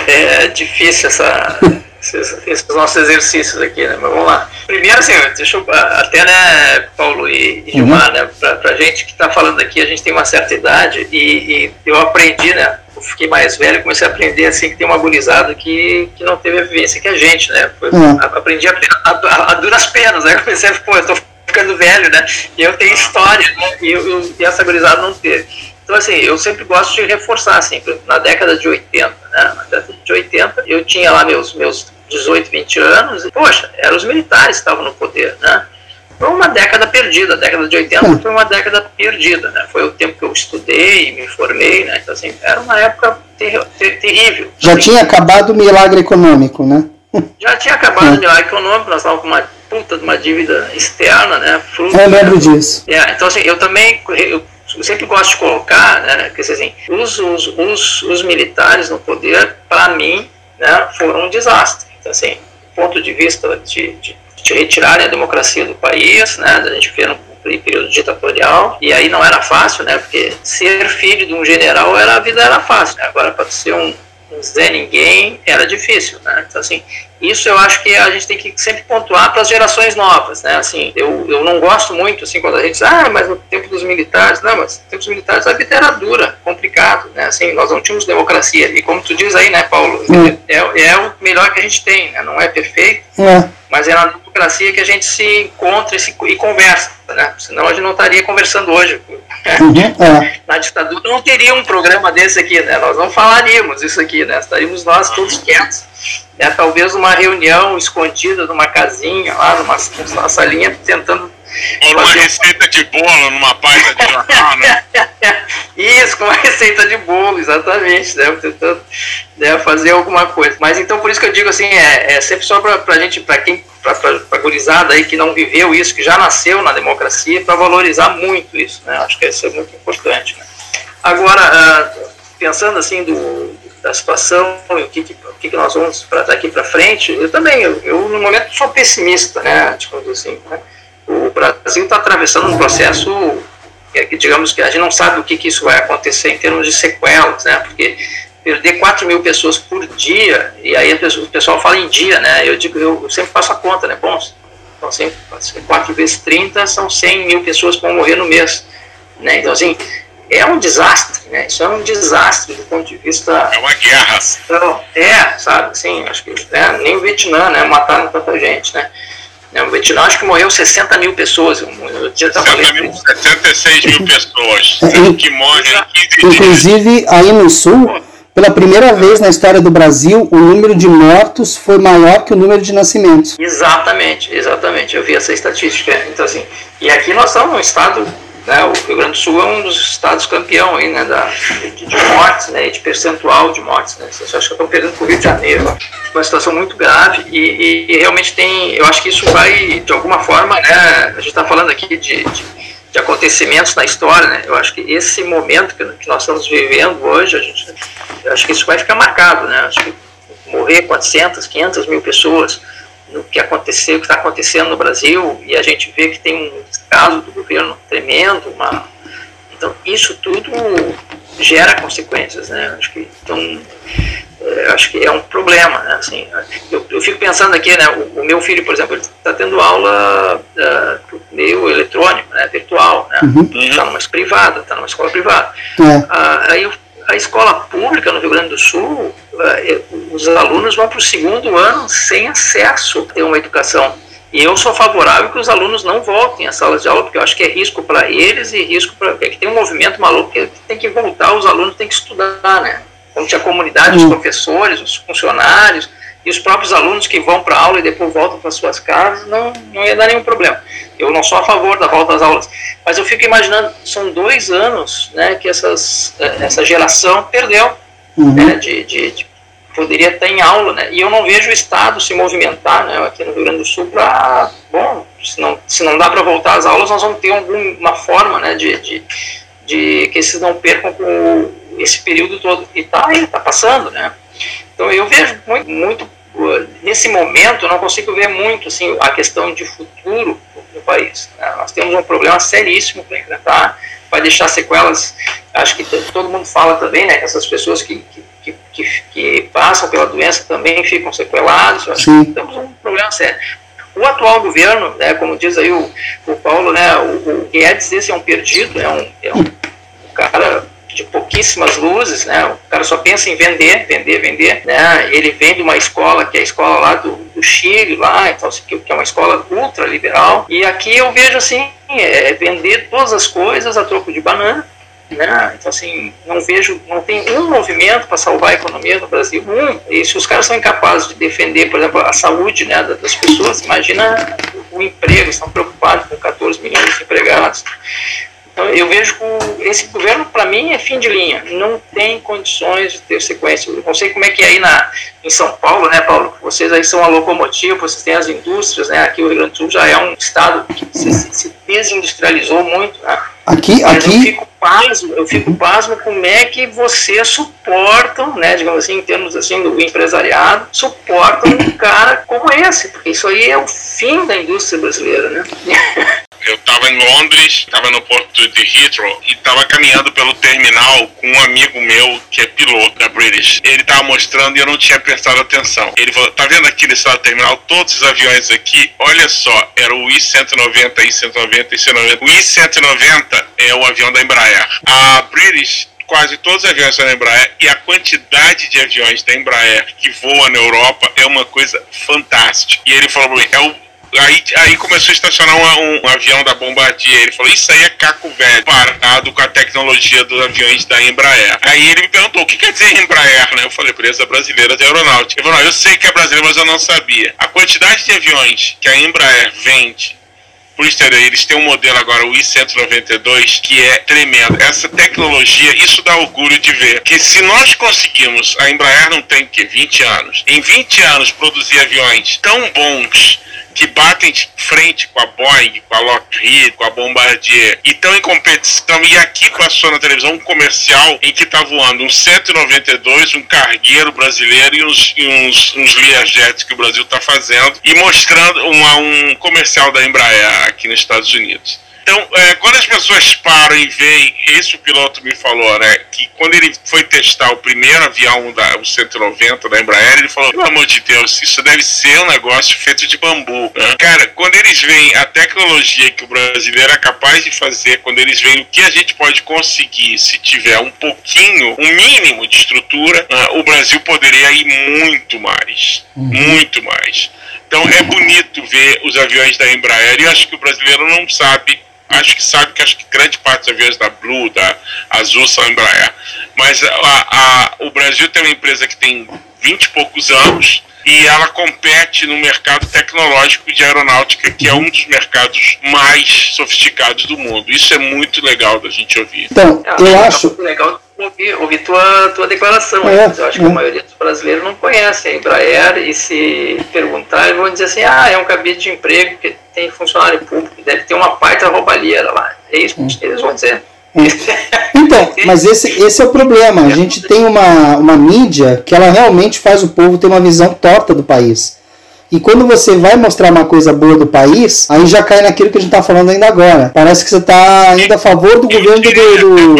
é, é difícil essa <laughs> esses, esses, nossos exercícios aqui, né? Mas vamos lá. Primeiro, assim, deixa eu, até, né, Paulo e, e Gilmar, uhum. né, pra, pra gente que está falando aqui, a gente tem uma certa idade e, e eu aprendi, né, eu fiquei mais velho, comecei a aprender, assim, que tem uma agonizada que, que não teve a vivência que a gente, né, Foi, uhum. aprendi a, a, a, duras penas, né, comecei a, pô, eu tô ficando velho, né, e eu tenho história, né, e, eu, e essa agonizada não teve. Então, assim, eu sempre gosto de reforçar, assim, na década de 80, né? Na década de 80, eu tinha lá meus, meus 18, 20 anos, e, poxa, eram os militares que estavam no poder, né? Foi uma década perdida, a década de 80 hum. foi uma década perdida, né? Foi o tempo que eu estudei, me formei, né? Então, assim, era uma época ter, ter, terrível. Já assim, tinha acabado o milagre econômico, né? <laughs> Já tinha acabado é. o milagre econômico, nós estávamos com uma puta de uma dívida externa, né? Fruto, eu lembro né? disso. É, então, assim, eu também, eu eu sempre gosto de colocar, né, que assim, os, os, os, os militares no poder, para mim, né, foram um desastre. Então, assim, do ponto de vista de, de, de retirarem a democracia do país, né, a gente vê no período ditatorial, e aí não era fácil, né, porque ser filho de um general, era, a vida era fácil, né, agora para ser um Zé Ninguém era difícil, né? Então, assim, isso eu acho que a gente tem que sempre pontuar para as gerações novas, né? Assim, eu, eu não gosto muito, assim, quando a gente diz, ah, mas no tempo dos militares, não, mas no tempo dos militares a vida era dura, complicado, né? Assim, nós não tínhamos democracia, e como tu diz aí, né, Paulo, hum. é, é o melhor que a gente tem, né? Não é perfeito, é. Mas é na democracia que a gente se encontra e, se, e conversa, né? Senão a gente não estaria conversando hoje. <laughs> É. Na ditadura não teria um programa desse aqui, né? Nós não falaríamos isso aqui, né? Estaríamos nós todos quietos. Né? Talvez uma reunião escondida numa casinha, lá numa, numa salinha, tentando ou uma receita de bolo numa página de jornal, né? <laughs> Isso, com uma receita de bolo, exatamente. Deve tentando deve fazer alguma coisa. Mas então por isso que eu digo assim, é, é sempre só para a gente, para quem, para a gurizada aí que não viveu isso, que já nasceu na democracia, para valorizar muito isso, né? Acho que isso é muito importante. Né? Agora, uh, pensando assim do, da situação e o que, que, o que, que nós vamos para daqui para frente, eu também, eu, eu, no momento sou pessimista, né? Tipo assim, né? Brasil está atravessando um processo que, digamos que a gente não sabe o que, que isso vai acontecer em termos de sequelas, né? Porque perder 4 mil pessoas por dia, e aí o pessoal fala em dia, né? Eu digo, eu sempre faço a conta, né? Bom, então, assim, 4 vezes 30 são 100 mil pessoas que vão morrer no mês, né? Então, assim, é um desastre, né? Isso é um desastre do ponto de vista... É uma guerra. Então, é, sabe, assim, acho que né, nem o Vietnã, né? Mataram tanta gente, né? No Vietnã acho que morreu 60 mil pessoas. Eu, já 60 mil, 66 mil pessoas é, que morrem em 15 Inclusive, aí no Sul, pela primeira vez na história do Brasil, o número de mortos foi maior que o número de nascimentos. Exatamente, exatamente. Eu vi essa estatística. Então, assim, e aqui nós estamos num estado né, o Rio Grande do Sul é um dos estados campeão aí, né, da, de, de mortes, né, de percentual de mortes. Né, vocês acham que estão perdendo para o Rio de Janeiro. Uma situação muito grave e, e, e, realmente tem, eu acho que isso vai, de alguma forma, né, a gente está falando aqui de, de, de, acontecimentos na história, né, eu acho que esse momento que, que nós estamos vivendo hoje, a gente, eu acho que isso vai ficar marcado, né, acho que morrer 400, 500 mil pessoas, no que aconteceu, o que está acontecendo no Brasil, e a gente vê que tem um descaso do governo tremendo, uma... então isso tudo gera consequências, né? Acho que então é, acho que é um problema, né? Assim, eu, eu fico pensando aqui, né? O, o meu filho, por exemplo, está tendo aula uh, meio eletrônico, né? Virtual, né? Uhum. Está numa privada, está numa escola privada. É. Uh, aí eu a escola pública no Rio Grande do Sul, eh, os alunos vão para o segundo ano sem acesso a uma educação. E eu sou favorável que os alunos não voltem às salas de aula, porque eu acho que é risco para eles e risco para. que tem um movimento maluco que tem que voltar, os alunos têm que estudar, né? Como tinha a comunidade, os professores, os funcionários e os próprios alunos que vão para a aula e depois voltam para suas casas, não, não ia dar nenhum problema. Eu não sou a favor da volta às aulas, mas eu fico imaginando, são dois anos né, que essas, eh, essa geração perdeu, uhum. né, de, de, de, poderia estar em aula, né, e eu não vejo o Estado se movimentar né, aqui no Rio Grande do Sul para, bom, se não, se não dá para voltar às aulas, nós vamos ter alguma forma né, de, de, de que esses não percam esse período todo, e está aí, está passando, né. Então eu vejo muito, muito nesse momento, eu não consigo ver muito assim, a questão de futuro no país. Né? Nós temos um problema seríssimo para enfrentar, vai deixar sequelas. Acho que todo mundo fala também, né, essas pessoas que, que, que, que passam pela doença também ficam sequeladas. Temos um problema sério. O atual governo, né, como diz aí o, o Paulo, né, o, o Guedes, esse é um perdido, é um, é um cara de pouquíssimas luzes, né? O cara só pensa em vender, vender, vender, né? Ele vem de uma escola que é a escola lá do, do Chile, lá, então que é uma escola ultra liberal. E aqui eu vejo assim, é vender todas as coisas a troco de banana. Né? Então, assim, não vejo, não tem um movimento para salvar a economia no Brasil. Um, e se os caras são incapazes de defender, por exemplo, a saúde né, das pessoas, imagina o emprego, estão preocupados com 14 milhões de empregados. Então, eu vejo que esse governo, para mim, é fim de linha. Não tem condições de ter sequência. Eu não sei como é que é aí na, em São Paulo, né, Paulo? Vocês aí são a locomotiva, vocês têm as indústrias, né? Aqui o Rio Grande do Sul já é um estado que se, se desindustrializou muito, né? Aqui, Mas aqui... eu fico pasmo, eu fico pasmo como é que vocês suportam, né, digamos assim, em termos assim do empresariado, suportam um cara como esse, porque isso aí é o fim da indústria brasileira, né? <laughs> Eu estava em Londres, estava no porto de Heathrow e estava caminhando pelo terminal com um amigo meu que é piloto da British. Ele estava mostrando e eu não tinha prestado atenção. Ele falou: tá vendo aqui nesse do terminal todos os aviões aqui? Olha só, era o I-190, I-190, I-190. O I-190 é o avião da Embraer. A British quase todos os aviões são da Embraer e a quantidade de aviões da Embraer que voam na Europa é uma coisa fantástica. E ele falou pra mim, é o Aí, aí começou a estacionar um, um, avião da Bombardier. Ele falou: Isso aí é caco velho, parado com a tecnologia dos aviões da Embraer. Aí ele me perguntou: O que quer dizer Embraer? Né? Eu falei: Empresa Brasileira de Aeronáutica. Ele falou: Eu sei que é brasileiro, mas eu não sabia. A quantidade de aviões que a Embraer vende exterior, eles têm um modelo agora, o I-192, que é tremendo. Essa tecnologia, isso dá orgulho de ver. Que se nós conseguimos, a Embraer não tem que 20 anos, em 20 anos produzir aviões tão bons que batem de frente com a Boeing, com a Lockheed, com a Bombardier e estão em competição. E aqui passou na televisão um comercial em que está voando um 192, um cargueiro brasileiro e uns, e uns, uns Learjets que o Brasil está fazendo e mostrando uma, um comercial da Embraer aqui nos Estados Unidos. Então, é, quando as pessoas param e veem, esse o piloto me falou, né, que quando ele foi testar o primeiro avião, da, o 190 da Embraer, ele falou, pelo amor de Deus, isso deve ser um negócio feito de bambu. Né? Cara, quando eles veem a tecnologia que o brasileiro é capaz de fazer, quando eles veem o que a gente pode conseguir se tiver um pouquinho, um mínimo de estrutura, né, o Brasil poderia ir muito mais. Uhum. Muito mais. Então é bonito ver os aviões da Embraer e acho que o brasileiro não sabe acho que sabe que acho que grande parte dos aviões da Blue, da Azul são Embraer. Mas a, a, o Brasil tem uma empresa que tem 20 e poucos anos e ela compete no mercado tecnológico de aeronáutica, que é um dos mercados mais sofisticados do mundo. Isso é muito legal da gente ouvir. Então, eu, eu acho. Legal ouvir, ouvir tua, tua declaração. É, eu acho é. que a maioria dos brasileiros não conhece a Embraer e se perguntar, vão dizer assim: ah, é um cabide de emprego que tem funcionário público, deve ter uma parte da roubalheira lá. É isso que eles vão dizer. Então, <laughs> mas esse, esse é o problema. A gente tem uma, uma mídia que ela realmente faz o povo ter uma visão torta do país. E quando você vai mostrar uma coisa boa do país, aí já cai naquilo que a gente está falando ainda agora. Parece que você está ainda a favor do governo do, do,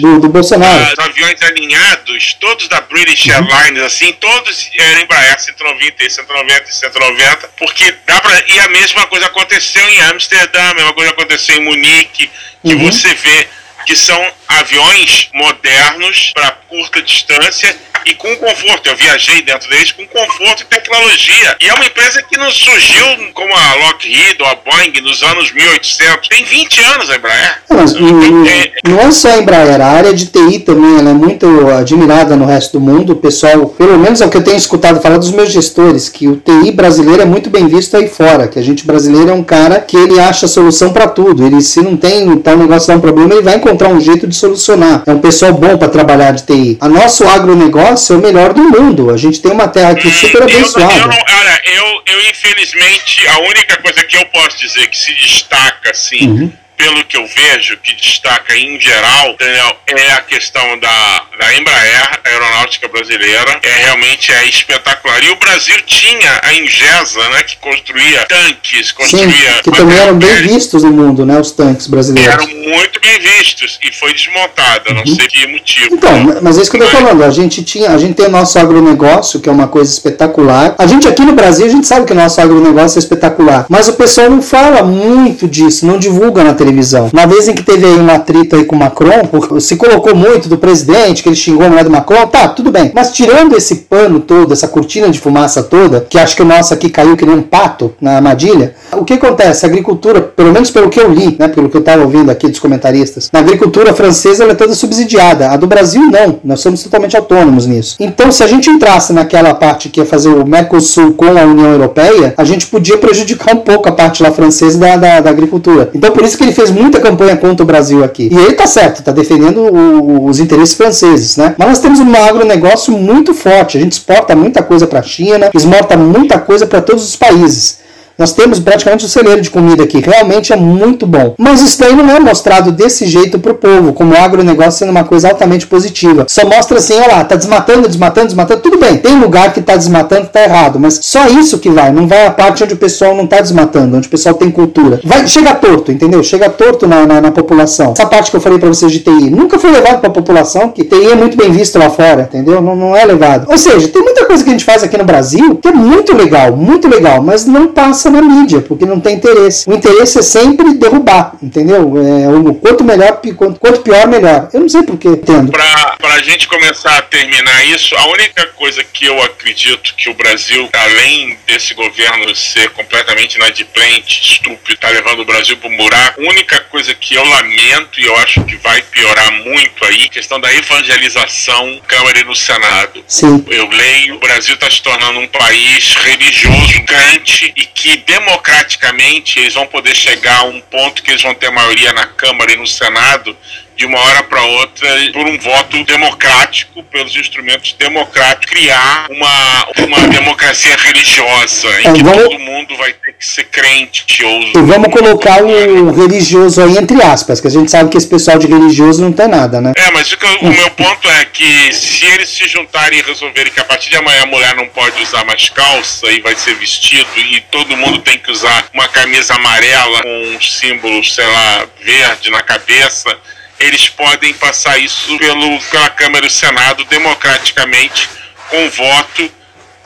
do, do Bolsonaro. Uh, aviões alinhados, todos da British uhum. Airlines, assim, todos eram Embraer 190, 190 e 190, porque dá pra. E a mesma coisa aconteceu em Amsterdã, a mesma coisa aconteceu em Munique, que uhum. você vê que são aviões modernos para curta distância e com conforto. Eu viajei dentro deles com conforto e tecnologia. E é uma empresa que não surgiu como a Lockheed ou a Boeing nos anos 1800. Tem 20 anos a Embraer. Não, não, é, não é só a Embraer, a área de TI também ela é muito admirada no resto do mundo. O pessoal, pelo menos é o que eu tenho escutado falar dos meus gestores, que o TI brasileiro é muito bem visto aí fora, que a gente brasileiro é um cara que ele acha solução para tudo. Ele se não tem tal negócio dá um problema, ele vai encontrar um jeito de solucionar. É um pessoal bom para trabalhar de TI. A nosso agronegócio nossa, é o melhor do mundo. A gente tem uma terra aqui super abençoada. Eu, eu, olha, eu, eu infelizmente, a única coisa que eu posso dizer que se destaca, assim, uhum pelo que eu vejo, que destaca em geral, Daniel, é a questão da, da Embraer, a aeronáutica brasileira, é realmente é espetacular. E o Brasil tinha a Ingesa, né, que construía tanques, construía... Sim, que também eram bem vistos no mundo, né, os tanques brasileiros. Eram muito bem vistos e foi desmontada, uhum. não sei que motivo. Então, mas é isso que eu tô falando, a gente tinha, a gente tem o nosso agronegócio, que é uma coisa espetacular. A gente aqui no Brasil, a gente sabe que o nosso agronegócio é espetacular, mas o pessoal não fala muito disso, não divulga na televisão televisão. Uma vez em que teve aí um atrito aí com o Macron, se colocou muito do presidente, que ele xingou a mulher do Macron, tá, tudo bem. Mas tirando esse pano todo, essa cortina de fumaça toda, que acho que o nosso aqui caiu que nem um pato na armadilha, o que acontece? A agricultura, pelo menos pelo que eu li, né, pelo que eu estava ouvindo aqui dos comentaristas, na agricultura francesa ela é toda subsidiada. A do Brasil não, nós somos totalmente autônomos nisso. Então, se a gente entrasse naquela parte que ia fazer o Mercosul com a União Europeia, a gente podia prejudicar um pouco a parte lá francesa da, da, da agricultura. Então, por isso que ele fez muita campanha contra o Brasil aqui. E ele tá certo, tá defendendo o, os interesses franceses, né? Mas nós temos um agronegócio muito forte. A gente exporta muita coisa para a China, exporta muita coisa para todos os países. Nós temos praticamente um celeiro de comida aqui, realmente é muito bom. Mas isso daí não é mostrado desse jeito pro povo, como o agronegócio sendo uma coisa altamente positiva. Só mostra assim, olha lá, tá desmatando, desmatando, desmatando, tudo bem, tem lugar que tá desmatando tá errado, mas só isso que vai, não vai a parte onde o pessoal não tá desmatando, onde o pessoal tem cultura. Vai, chega torto, entendeu? Chega torto na, na, na população. Essa parte que eu falei para vocês de TI, nunca foi levado pra população, que TI é muito bem visto lá fora, entendeu? Não, não é levado. Ou seja, tem muita coisa que a gente faz aqui no Brasil que é muito legal, muito legal, mas não passa na mídia, porque não tem interesse. O interesse é sempre derrubar, entendeu? É, o quanto melhor, quanto, quanto pior, melhor. Eu não sei por que entendo. Pra, pra gente começar a terminar isso, a única coisa que eu acredito que o Brasil, além desse governo ser completamente inadimplente, estúpido, tá levando o Brasil pro buraco, a única coisa que eu lamento e eu acho que vai piorar muito aí, questão da evangelização Câmara e no Senado. Sim. Eu leio, o Brasil está se tornando um país religioso, crente, e que democraticamente eles vão poder chegar a um ponto que eles vão ter maioria na Câmara e no Senado de uma hora para outra, por um voto democrático, pelos instrumentos democráticos, criar uma, uma democracia religiosa, em É, que vamos- todo mundo vai ter que ser crente. Ou, E vamos colocar o religioso aí entre aspas, que a gente sabe que esse pessoal de religioso não tem nada, né? É, mas o, eu- o meu ponto é que se eles se juntarem e resolverem que a partir de amanhã a mulher não pode usar mais calça e vai ser vestido e todo mundo tem que usar uma camisa amarela com um símbolo, sei lá, verde na cabeça, eles podem passar isso pelo, pela Câmara e o Senado democraticamente com voto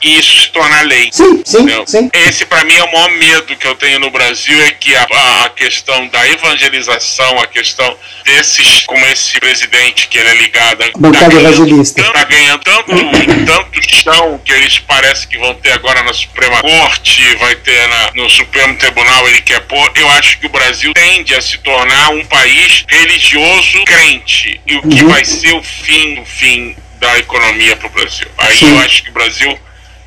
e isso se tornar lei. Sim, sim, Entendeu? sim. Esse, para mim, é o maior medo que eu tenho no Brasil: é que a, a- questão da evangelização, a questão desses, como esse presidente que ele é ligado, tá Bancada ganhando, evangelista. tá ganhando tanto, tanto chão que eles parecem que vão ter agora na Suprema Corte, vai ter na- no Supremo Tribunal, ele quer pôr. Eu acho que o Brasil tende a se tornar um país religioso crente. E o que Uhum. vai ser o fim, o fim da economia para o Brasil. Aí Sim. eu acho que o Brasil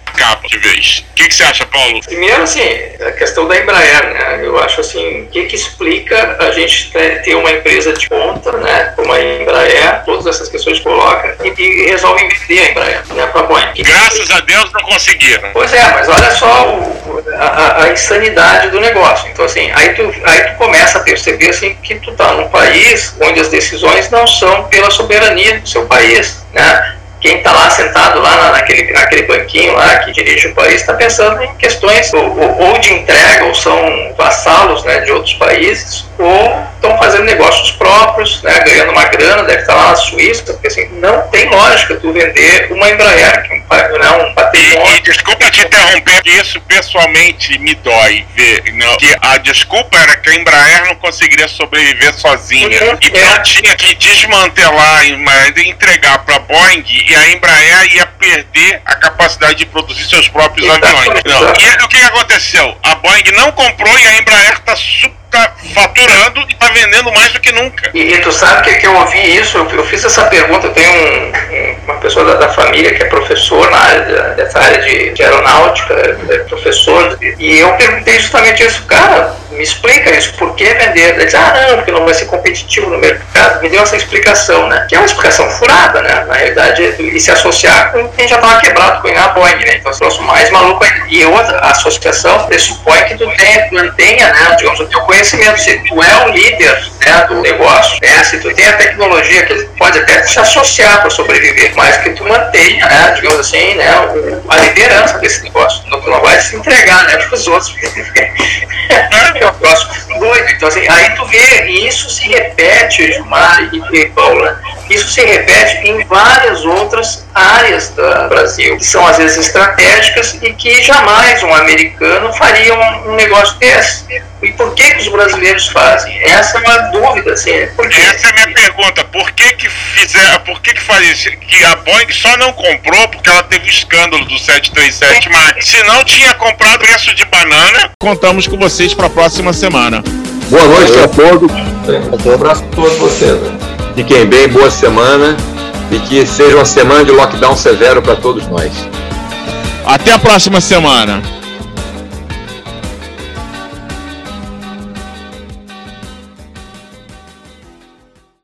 acaba de vez. O que, que você acha, Paulo? Primeiro, assim, a questão da Embraer, né? Eu acho assim, o que, que explica a gente ter uma empresa de ponta, né? Como a Embraer, todas essas questões coloca e, e resolvem vender a Embraer, né? Para a Boeing. Graças a Deus não conseguiram. Pois é, mas olha só o- a, a- a insanidade do negócio. Então, assim, aí tu, aí tu começa a perceber assim, que tu tá num país onde as decisões não são pela soberania do seu país, né? Quem está lá sentado lá na- naquele, naquele banquinho lá que dirige o país está pensando em questões ou- ou de entrega, ou são vassalos né, de outros países, ou estão fazendo negócios próprios, né, ganhando uma grana, deve estar lá na Suíça, porque assim, não tem lógica tu vender uma Embraer, que é um, né, um E, patrimônio. e desculpa te interromper, isso pessoalmente me dói ver. Não, que a desculpa era que a Embraer não conseguiria sobreviver sozinha. Uhum, Então é. tinha que desmantelar e ma- entregar para Boeing e a Embraer ia perder a capacidade de produzir seus próprios Exatamente, aviões. Não. E aí, o que aconteceu? A Boeing não comprou e a Embraer está faturando e está vendendo mais do que nunca. E, e tu sabe que, que eu ouvi isso, eu, eu fiz essa pergunta, tenho um- um- uma pessoa da, da família que é professor na área, dessa área de, de aeronáutica, é professor, e eu perguntei justamente isso, cara, me explica isso, por que vender? Ele disse, ah não, porque não vai ser competitivo no mercado, me deu essa explicação, né? Que é uma explicação furada, né? Na realidade, e se associar com quem já estava quebrado com a Boeing, né? Então, fosse mais maluco ainda. E outra, a associação pressupõe que tu tenha, mantenha, né, digamos, o teu conhecimento. Se tu é o líder né, do negócio, né, se tu tem a tecnologia, que pode até se associar para sobreviver, mas que tu mantenha, né, digamos assim, né, a liderança desse negócio. Não, tu não vai se entregar né, para os outros. <laughs> é um negócio doido. Então, assim, aí tu vê, e isso se repete, Gilmar e Paula, isso se repete em várias outras áreas do Brasil, que são às vezes estratégicas e que jamais um americano faria um, um negócio desse. E por que, que os brasileiros fazem? Essa é uma dúvida, assim. Quê? Essa é a minha pergunta. Por que que fizer, por que que faz isso? Que a Boeing só não comprou porque ela teve o escândalo do 737 MAX. Se não tinha comprado preço de banana, contamos com vocês para a próxima semana. Boa noite a todos. Um abraço a todos vocês. né? Fiquem bem, boa semana. E que seja uma semana de lockdown severo para todos nós. Até a próxima semana.